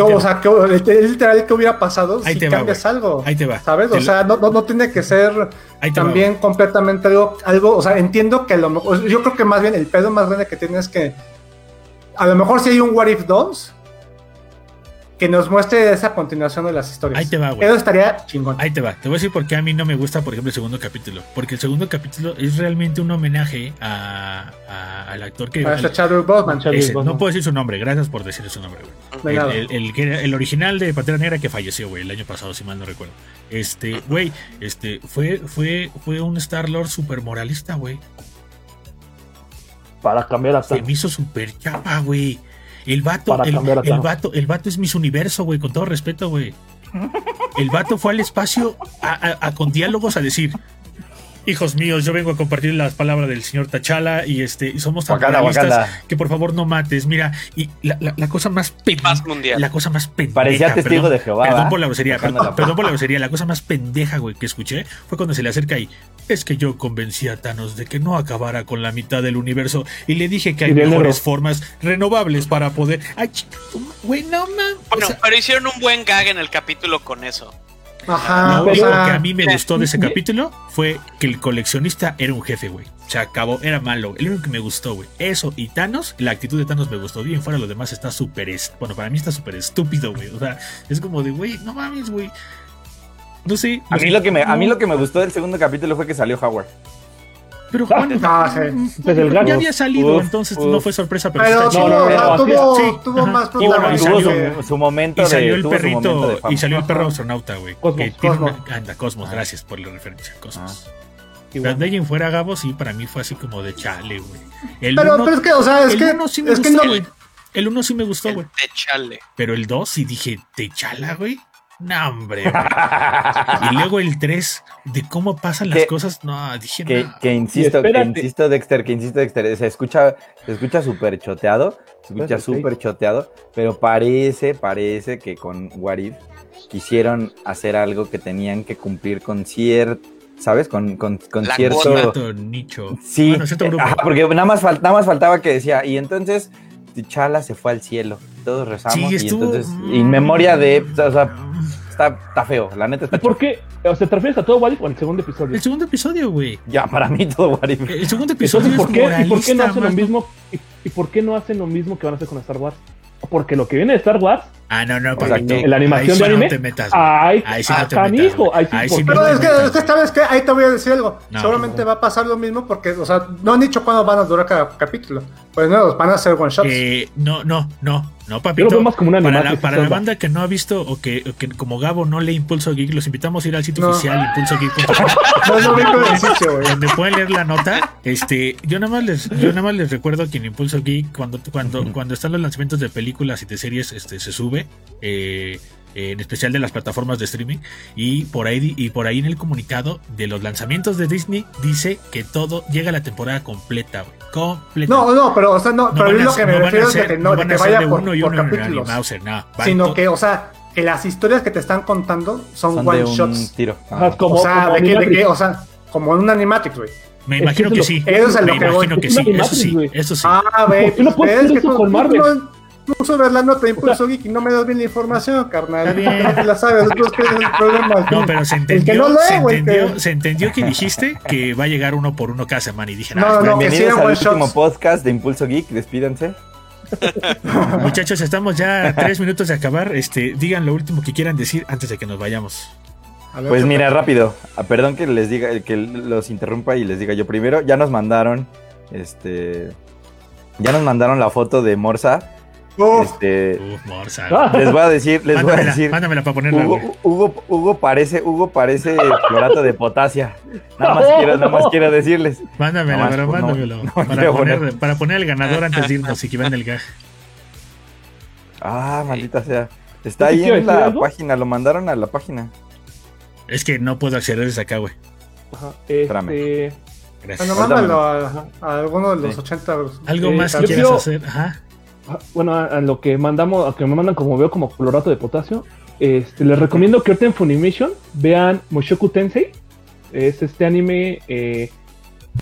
o sea, que, es literal que hubiera pasado Ahí si te cambias algo. Ahí te va. ¿Sabes? Te O sea, no, no, no tiene que ser va, también completamente algo, algo. O sea, entiendo que a lo mejor. Yo creo que más bien el pedo más grande que tiene es que. A lo mejor si hay un What If 2 que nos muestre esa continuación de las historias. Ahí te va, güey. Eso estaría chingón. Ahí te va. Te voy a decir por qué a mí no me gusta, por ejemplo, el segundo capítulo. Porque el segundo capítulo es realmente un homenaje a, a- al actor que. A al- Chadwick Boseman. Chadwick ese, Boseman. no puedo decir su nombre, gracias por decir su nombre, güey. De El, nada. el- original de Pantera Negra que falleció, güey, el año pasado, si mal no recuerdo. Este, güey, este, fue, fue, fue un Star Lord super moralista, güey. Para cambiar a Se me hizo super chapa, güey. El vato, el, el vato, el vato es mis universo, güey, con todo respeto, güey. El vato fue al espacio a, a- a- con diálogos a decir. Hijos míos, yo vengo a compartir las palabras del señor Tachala y este y somos tan Wakanda, Wakanda. que por favor no mates. Mira, y la, la- la cosa más pendeja, la cosa más pendeja. Parecía testigo perdón, de Jehová, Perdón por la grosería, perdón, la- perdón por la grosería. La cosa más pendeja, güey, que escuché fue cuando se le acerca y es que yo convencí a Thanos de que no acabara con la mitad del universo y le dije que hay mejores negro. formas renovables para poder. Ay, güey, no man. O Bueno, sea, pero hicieron un buen gag en el capítulo con eso. Ajá, lo o único sea, que a mí me gustó de ese capítulo fue que el coleccionista era un jefe, güey. Se acabó, era malo. El único que me gustó, güey. Eso y Thanos, la actitud de Thanos me gustó bien. Fuera lo demás está súper. Bueno, para mí está súper estúpido, güey. O sea, es como de, güey, no mames, güey. No sé. A mí, lo que me, a mí lo que me gustó del segundo capítulo fue que salió Howard. Pero Juan, Ah, sí. Pues el ya había salido, Uf, entonces uf. no fue sorpresa, pero, Pero está tuvo, no, no, tuvo, es. tuvo más Y bueno, Y y tuvo salió- su, su momento Y salió de, el de perrito y salió el perro astronauta, güey. Cosmos, que tiene Cosmos. una- anda, Cosmos, gracias por la referencia, Cosmos. Bueno. de ahí en fuera, Gabo, sí, para mí fue así como de chale, güey. El Pero, uno- pero es que, o sea, es el que, uno sí me es que gustó, no, güey. El uno sí me gustó, El güey. Pero el 2 sí dije, ¿te chala, güey? No, hombre. y luego el 3, de cómo pasan las Que- cosas, no, dije, Que, no. que insisto, que insisto, Dexter, que insisto, Dexter. Se escucha, se escucha súper choteado, se escucha súper choteado, pero parece, parece que con What If quisieron hacer algo que tenían que cumplir con cierto, ¿sabes? Con, con, con La cierto... cuota. Nicho. Sí, Bueno, cierto grupo. ajá, porque nada más, fal- nada más faltaba que decía, y entonces T'Challa se fue al cielo, todos rezamos, Sí, y estuvo. entonces, en memoria de, o sea, está, está feo, la neta está ¿Y por qué? O sea, ¿te refieres a todo Wally o al segundo episodio? El segundo episodio, güey. Ya, para mí todo What If. El segundo episodio Entonces, ¿por es qué, ¿y por qué no hacen lo mismo? ¿Y, y por qué no hacen lo mismo que van a hacer con Star Wars? Porque lo que viene de Star Wars, Ah, no, no, sea, papito. que- ¿la animación Ahí sí de anime? No te metas. ay, Ahí sí no te metas, ahí sí, Ahí ¿por sí qué no Pero te es que, es que güey. sabes que ahí te voy a decir algo. No, Seguramente no. va a pasar lo mismo porque, o sea, no han dicho cuándo van a durar cada capítulo. Pues no, van a ser one shots. Eh, no, no, no, no, Yo papito. lo veo más como una para la, para la banda que no ha visto o que, o que como Gabo no lee Impulso Geek, los invitamos a ir al sitio No. oficial impulsogeek.com no güey. donde pueden leer la nota. Este, yo nada más les, yo nada más les recuerdo que en Impulso Geek, cuando, cuando, cuando están los lanzamientos de películas y de series, este, se sube. eh, en especial de las plataformas de streaming y por ahí y por ahí en el comunicado de los lanzamientos de Disney dice que todo llega a la temporada completa, güey. Completa. No, no, pero, o sea, no, No pero lo que me no refiero es que no, van que hacer vaya de por, uno y por uno en capítulos. Animauser, no, Sino que, o sea, que las historias que te están contando son, Son one de un shots. tiro. Como, O sea, como de que, de que, o sea, como en un animatrix, güey. Me Es imagino que sí. eso es a lo Me que voy. imagino que sí. Eso sí. Eso sí. Ah, güey, ¿Por qué no pues puedes hacer eso con Marvel? no, tú subes la nota de Impulso Geek y no me das bien la información, carnal. Está bien. No te la sabes, tú el problema. No, pero se que entendió, no lee, se, entendió que- se entendió que dijiste que va a llegar uno por uno cada semana y dije, No, "Nah, no, Bienvenidos al último podcast de Impulso Geek, despídanse. muchachos, estamos ya a tres minutos de acabar. Este, digan lo último que quieran decir antes de que nos vayamos. Ver, Pues ¿qué mira, rápido. Ah, Perdón que les diga, que los interrumpa y les diga yo primero. Ya nos mandaron, este, ya nos mandaron la foto de Morsa. Uf, Este, Uf, morsa. Ah, les voy a decir, les voy a mándamela, decir. mándamela para ponerla. Hugo, Hugo, Hugo parece, Hugo parece clorato de potasia. Nada más No, quiero, nada más no. quiero decirles. Mándamela, Nomás, pero no, mándamelo. no para, poner, poner. para poner al ganador antes de irnos y que vean el gag. Ah, maldita sea. Está ¿Sí ahí en la algo? página, lo mandaron a la página. Es que no puedo acceder desde acá, güey. Ajá, Espérame. este, Gracias. bueno, mándalo a, a alguno de los Sí. 80. Algo eh, más que quieras quiero- hacer. Ajá. Ah, Bueno, a, a lo que mandamos, a que me mandan como veo como clorato de potasio, este, les recomiendo que ahorita en Funimation vean Mushoku Tensei. Es este anime, eh,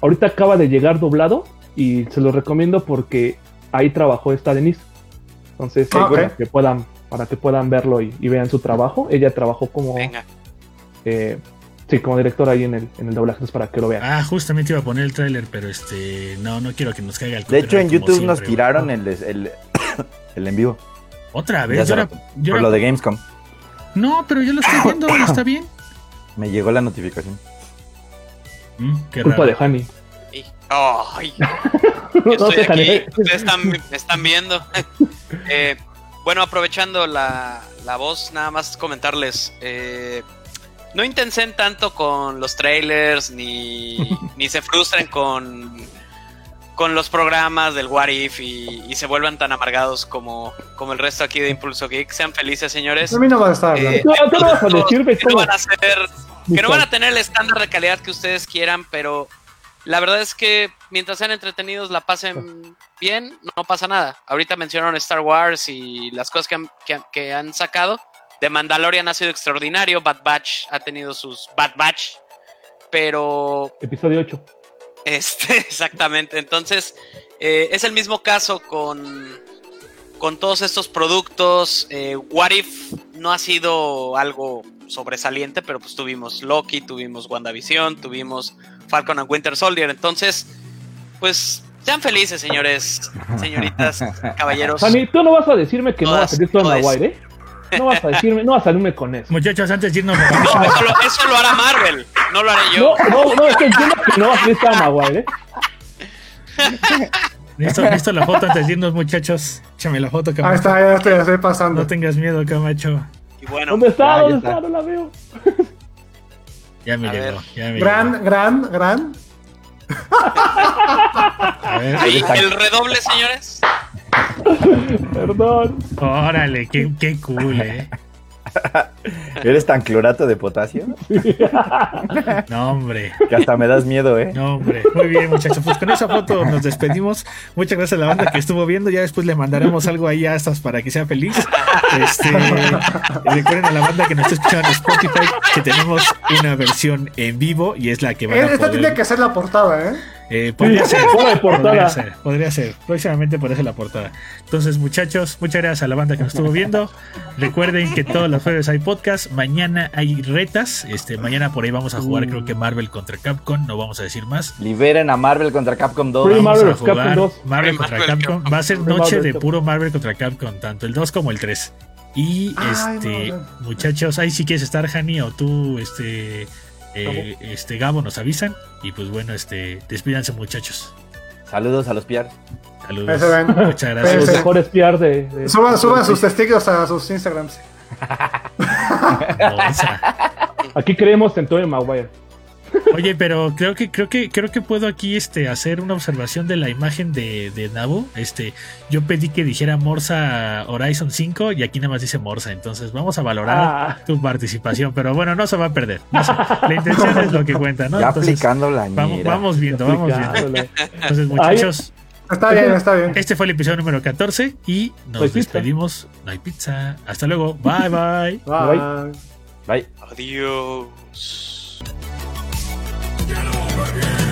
ahorita acaba de llegar doblado y se lo recomiendo porque ahí trabajó esta Denise. Entonces, Ah, eh, que puedan, para que puedan verlo y, y vean su trabajo. Ella trabajó como, Venga. eh, sí, como directora ahí en el, en el doblaje, entonces, para que lo vean. Ah, justamente iba a poner el tráiler, pero este, no, no quiero que nos caiga el De hecho, en YouTube nos tiraron el, el, el en vivo. Otra vez. Ya Yo era- yo Por era- lo de Gamescom. No, pero yo lo estoy viendo, está bien. Me llegó la notificación. Mm, qué Culpa raro. de Hani. No yo estoy aquí. Ustedes están, me están viendo. Eh, bueno, aprovechando la, la voz, nada más comentarles. eh, no intensen tanto con los trailers, ni, ni se frustren con, con los programas del What If y, y se vuelvan tan amargados como, como el resto aquí de Impulso Geek. Sean felices, señores. A mí no va a estar hablando. Eh, No, ¿qué no vas a no- decir, güey? que no van a ser que no van a tener el estándar de calidad que ustedes quieran, pero la verdad es que mientras sean entretenidos, la pasen bien, no pasa nada. Ahorita mencionaron Star Wars y las cosas que han, que, han- que han sacado. The Mandalorian ha sido extraordinario, Bad Batch ha tenido sus Bad Batch, pero Episodio 8. este, exactamente. Entonces, eh, es el mismo caso con, con todos estos productos. Eh, What If no ha sido algo sobresaliente, pero pues tuvimos Loki, tuvimos WandaVision, tuvimos Falcon and Winter Soldier. Entonces, pues sean felices, señores, señoritas, caballeros. Fanny, tú no vas a decirme que no va a salir. Maguire, ¿eh? No vas a decirme, no vas a salirme con eso. Muchachos, antes de irnos, No, eso, lo, eso lo hará Marvel, no lo haré yo. No, no, no, es que entiendo que no va a Tom Maguire, ¿eh? listo, listo la foto antes de irnos, muchachos. Échame la foto, Ahí Camacho. está, ya te la estoy pasando. No tengas miedo, Camacho. Y bueno, ¿Dónde está? ¿Dónde está. está? No la veo. Ya me llegó. Ya me Gran, llegó. gran, gran. Ver. Ahí, el redoble, señores. Perdón. Órale, qué, qué cool, eh. ¿Eres tan clorato de potasio? No, hombre. Que hasta me das miedo, ¿eh? No, hombre. Muy bien, muchachos. Pues con esa foto nos despedimos. Muchas gracias a la banda que estuvo viendo. Ya después le mandaremos algo ahí a estas para que sea feliz. Este, recuerden a la banda que nos está escuchando en Spotify que tenemos una versión en vivo y es la que van a Esta poder. tiene que ser la portada, ¿eh? Eh, podría Sí, ser, fuera de portada. podría ser, podría ser. Próximamente ser la portada. Entonces, muchachos, muchas gracias a la banda que nos estuvo viendo. Recuerden que todos los jueves hay podcast. Mañana hay retas. Este, mañana por ahí vamos a jugar, creo que Marvel contra Capcom. No vamos a decir más. Liberen a Marvel contra Capcom 2. Free Vamos Marvel a. Capcom jugar 2. Marvel contra Marvel Capcom. Capcom. Va a ser Free noche Marvel de Capcom. puro Marvel contra Capcom, tanto el 2 como el 3. Y Ay, este, no, no. muchachos, ahí si quieres estar, Hani, o tú, este, eh, este Gabo, nos avisan. Y pues bueno, este, despídanse, muchachos. Saludos a los PR. Saludos. Muchas gracias. Ese. mejor espiar de. de- Suban, suban sus testigos a sus Instagrams. Aquí creemos en Tobey Maguire. Oye, pero creo que creo que creo que puedo aquí este hacer una observación de la imagen de, de Nabu. Este, yo pedí que dijera Morsa Horizon 5 y aquí nada más dice Morsa, entonces vamos a valorar Ah. tu participación, pero bueno, no se va a perder. no la intención es lo que cuenta, ¿no? ya Entonces, aplicando la vamos, vamos viendo, vamos viendo. Entonces, muchachos, Está bien, está bien. este fue el episodio número 14 y nos No hay pizza. despedimos. No hay pizza. Hasta luego. Bye bye. Bye. Bye. Adiós. Get over here.